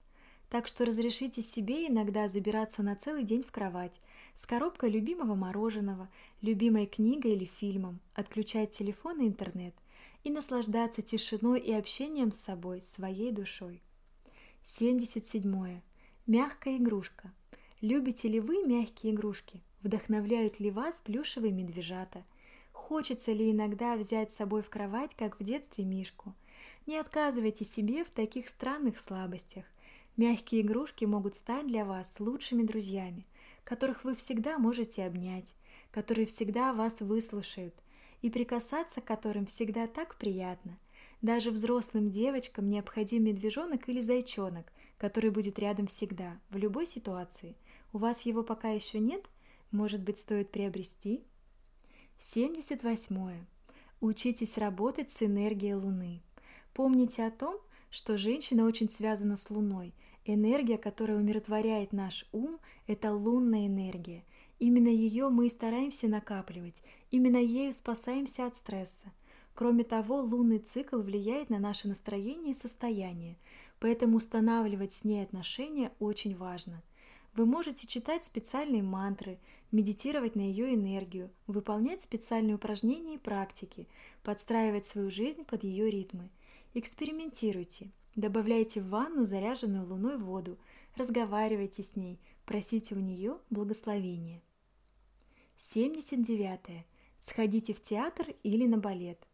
Так что разрешите себе иногда забираться на целый день в кровать с коробкой любимого мороженого, любимой книгой или фильмом, отключать телефон и интернет и наслаждаться тишиной и общением с собой, своей душой. 77. Мягкая игрушка. Любите ли вы мягкие игрушки? Вдохновляют ли вас плюшевые медвежата? Хочется ли иногда взять с собой в кровать, как в детстве, мишку? Не отказывайте себе в таких странных слабостях. Мягкие игрушки могут стать для вас лучшими друзьями, которых вы всегда можете обнять, которые всегда вас выслушают, и прикасаться к которым всегда так приятно. Даже взрослым девочкам необходим медвежонок или зайчонок, который будет рядом всегда, в любой ситуации. У вас его пока еще нет? Может быть, стоит приобрести? 78. Учитесь работать с энергией Луны. Помните о том, что женщина очень связана с Луной – Энергия, которая умиротворяет наш ум, это лунная энергия. Именно ее мы и стараемся накапливать, именно ею спасаемся от стресса. Кроме того, лунный цикл влияет на наше настроение и состояние, поэтому устанавливать с ней отношения очень важно. Вы можете читать специальные мантры, медитировать на ее энергию, выполнять специальные упражнения и практики, подстраивать свою жизнь под ее ритмы. Экспериментируйте – Добавляйте в ванну заряженную луной воду, разговаривайте с ней, просите у нее благословения. 79. Сходите в театр или на балет.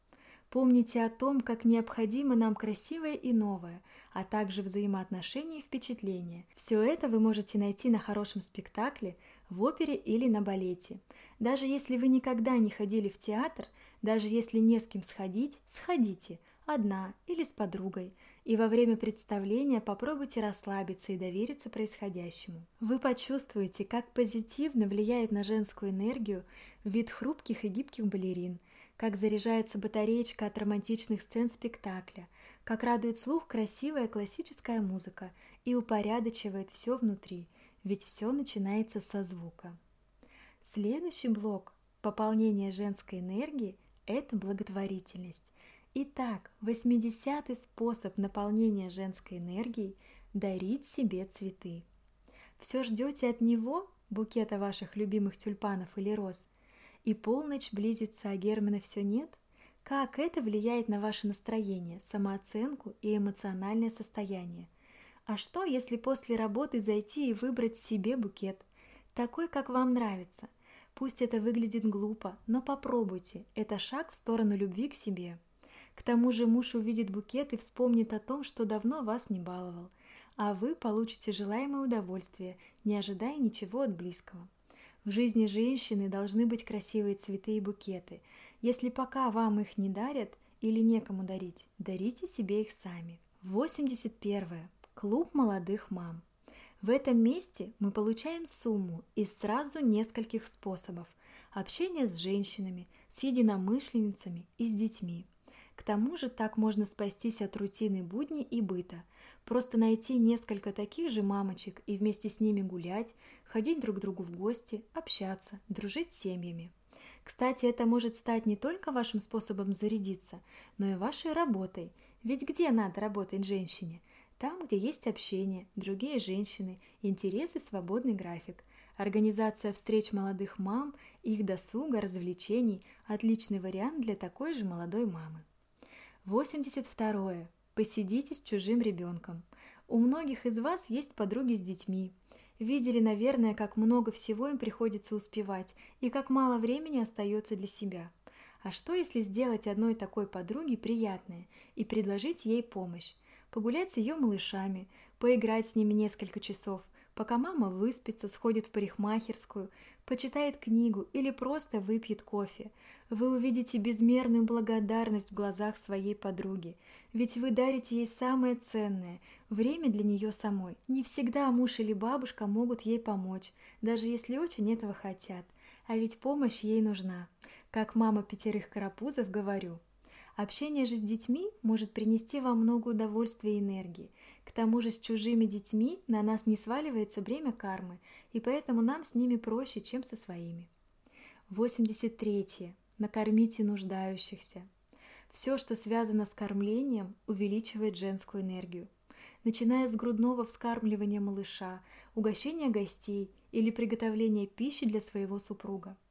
Помните о том, как необходимо нам красивое и новое, а также взаимоотношения и впечатления. Все это вы можете найти на хорошем спектакле, в опере или на балете. Даже если вы никогда не ходили в театр, даже если не с кем сходить, сходите, одна или с подругой и во время представления попробуйте расслабиться и довериться происходящему. Вы почувствуете, как позитивно влияет на женскую энергию вид хрупких и гибких балерин, как заряжается батареечка от романтичных сцен спектакля, как радует слух красивая классическая музыка и упорядочивает все внутри, ведь все начинается со звука. Следующий блок пополнения женской энергии – это благотворительность. Итак, 80-й способ наполнения женской энергией – дарить себе цветы. Все ждете от него, букета ваших любимых тюльпанов или роз, и полночь близится, а Германа все нет? Как это влияет на ваше настроение, самооценку и эмоциональное состояние? А что, если после работы зайти и выбрать себе букет, такой, как вам нравится? Пусть это выглядит глупо, но попробуйте, это шаг в сторону любви к себе. К тому же муж увидит букет и вспомнит о том, что давно вас не баловал, а вы получите желаемое удовольствие, не ожидая ничего от близкого. В жизни женщины должны быть красивые цветы и букеты. Если пока вам их не дарят или некому дарить, дарите себе их сами. 81. Клуб молодых мам. В этом месте мы получаем сумму из сразу нескольких способов общения с женщинами, с единомышленницами и с детьми. К тому же так можно спастись от рутины будни и быта, просто найти несколько таких же мамочек и вместе с ними гулять, ходить друг к другу в гости, общаться, дружить с семьями. Кстати, это может стать не только вашим способом зарядиться, но и вашей работой. Ведь где надо работать женщине? Там, где есть общение, другие женщины, интересы, свободный график. Организация встреч молодых мам, их досуга, развлечений – отличный вариант для такой же молодой мамы. 82. Посидите с чужим ребенком. У многих из вас есть подруги с детьми. Видели, наверное, как много всего им приходится успевать и как мало времени остается для себя. А что, если сделать одной такой подруге приятное и предложить ей помощь? погулять с ее малышами, поиграть с ними несколько часов, пока мама выспится, сходит в парикмахерскую, почитает книгу или просто выпьет кофе. Вы увидите безмерную благодарность в глазах своей подруги, ведь вы дарите ей самое ценное – время для нее самой. Не всегда муж или бабушка могут ей помочь, даже если очень этого хотят. А ведь помощь ей нужна. Как мама пятерых карапузов говорю – Общение же с детьми может принести вам много удовольствия и энергии. К тому же с чужими детьми на нас не сваливается бремя кармы, и поэтому нам с ними проще, чем со своими. 83. Накормите нуждающихся. Все, что связано с кормлением, увеличивает женскую энергию. Начиная с грудного вскармливания малыша, угощения гостей или приготовления пищи для своего супруга –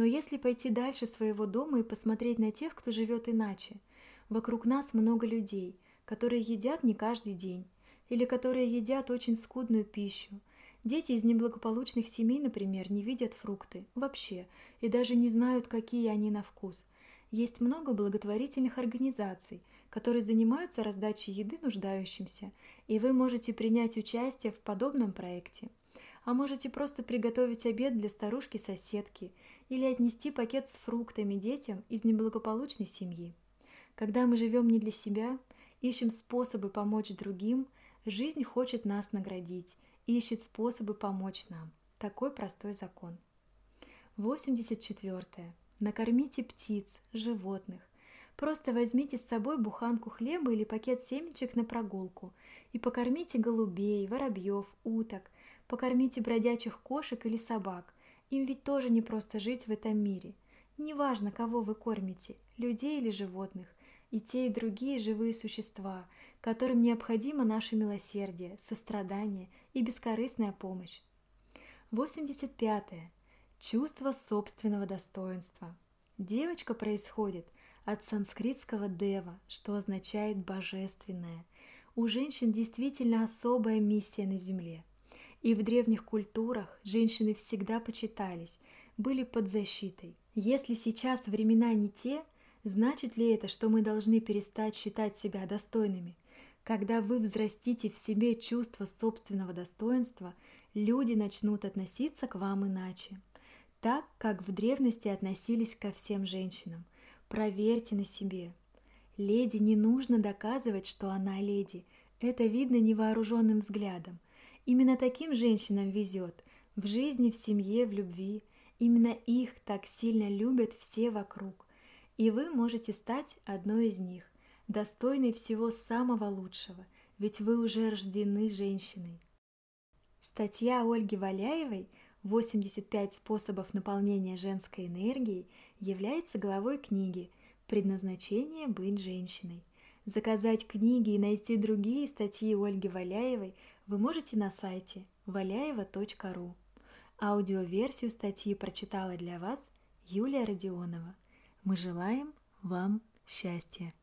но если пойти дальше своего дома и посмотреть на тех, кто живет иначе, вокруг нас много людей, которые едят не каждый день, или которые едят очень скудную пищу. Дети из неблагополучных семей, например, не видят фрукты вообще и даже не знают, какие они на вкус. Есть много благотворительных организаций, которые занимаются раздачей еды нуждающимся, и вы можете принять участие в подобном проекте – а можете просто приготовить обед для старушки-соседки или отнести пакет с фруктами детям из неблагополучной семьи. Когда мы живем не для себя, ищем способы помочь другим, жизнь хочет нас наградить, ищет способы помочь нам. Такой простой закон. 84. Накормите птиц, животных. Просто возьмите с собой буханку хлеба или пакет семечек на прогулку и покормите голубей, воробьев, уток – Покормите бродячих кошек или собак. Им ведь тоже не просто жить в этом мире. Неважно, кого вы кормите, людей или животных, и те, и другие живые существа, которым необходимо наше милосердие, сострадание и бескорыстная помощь. 85. Чувство собственного достоинства. Девочка происходит от санскритского «дева», что означает «божественное». У женщин действительно особая миссия на Земле – и в древних культурах женщины всегда почитались, были под защитой. Если сейчас времена не те, значит ли это, что мы должны перестать считать себя достойными? Когда вы взрастите в себе чувство собственного достоинства, люди начнут относиться к вам иначе. Так, как в древности относились ко всем женщинам. Проверьте на себе. Леди не нужно доказывать, что она леди. Это видно невооруженным взглядом – Именно таким женщинам везет в жизни, в семье, в любви. Именно их так сильно любят все вокруг. И вы можете стать одной из них, достойной всего самого лучшего, ведь вы уже рождены женщиной. Статья Ольги Валяевой «85 способов наполнения женской энергией» является главой книги «Предназначение быть женщиной». Заказать книги и найти другие статьи Ольги Валяевой вы можете на сайте валяева.ру. Аудиоверсию статьи прочитала для вас Юлия Родионова. Мы желаем вам счастья!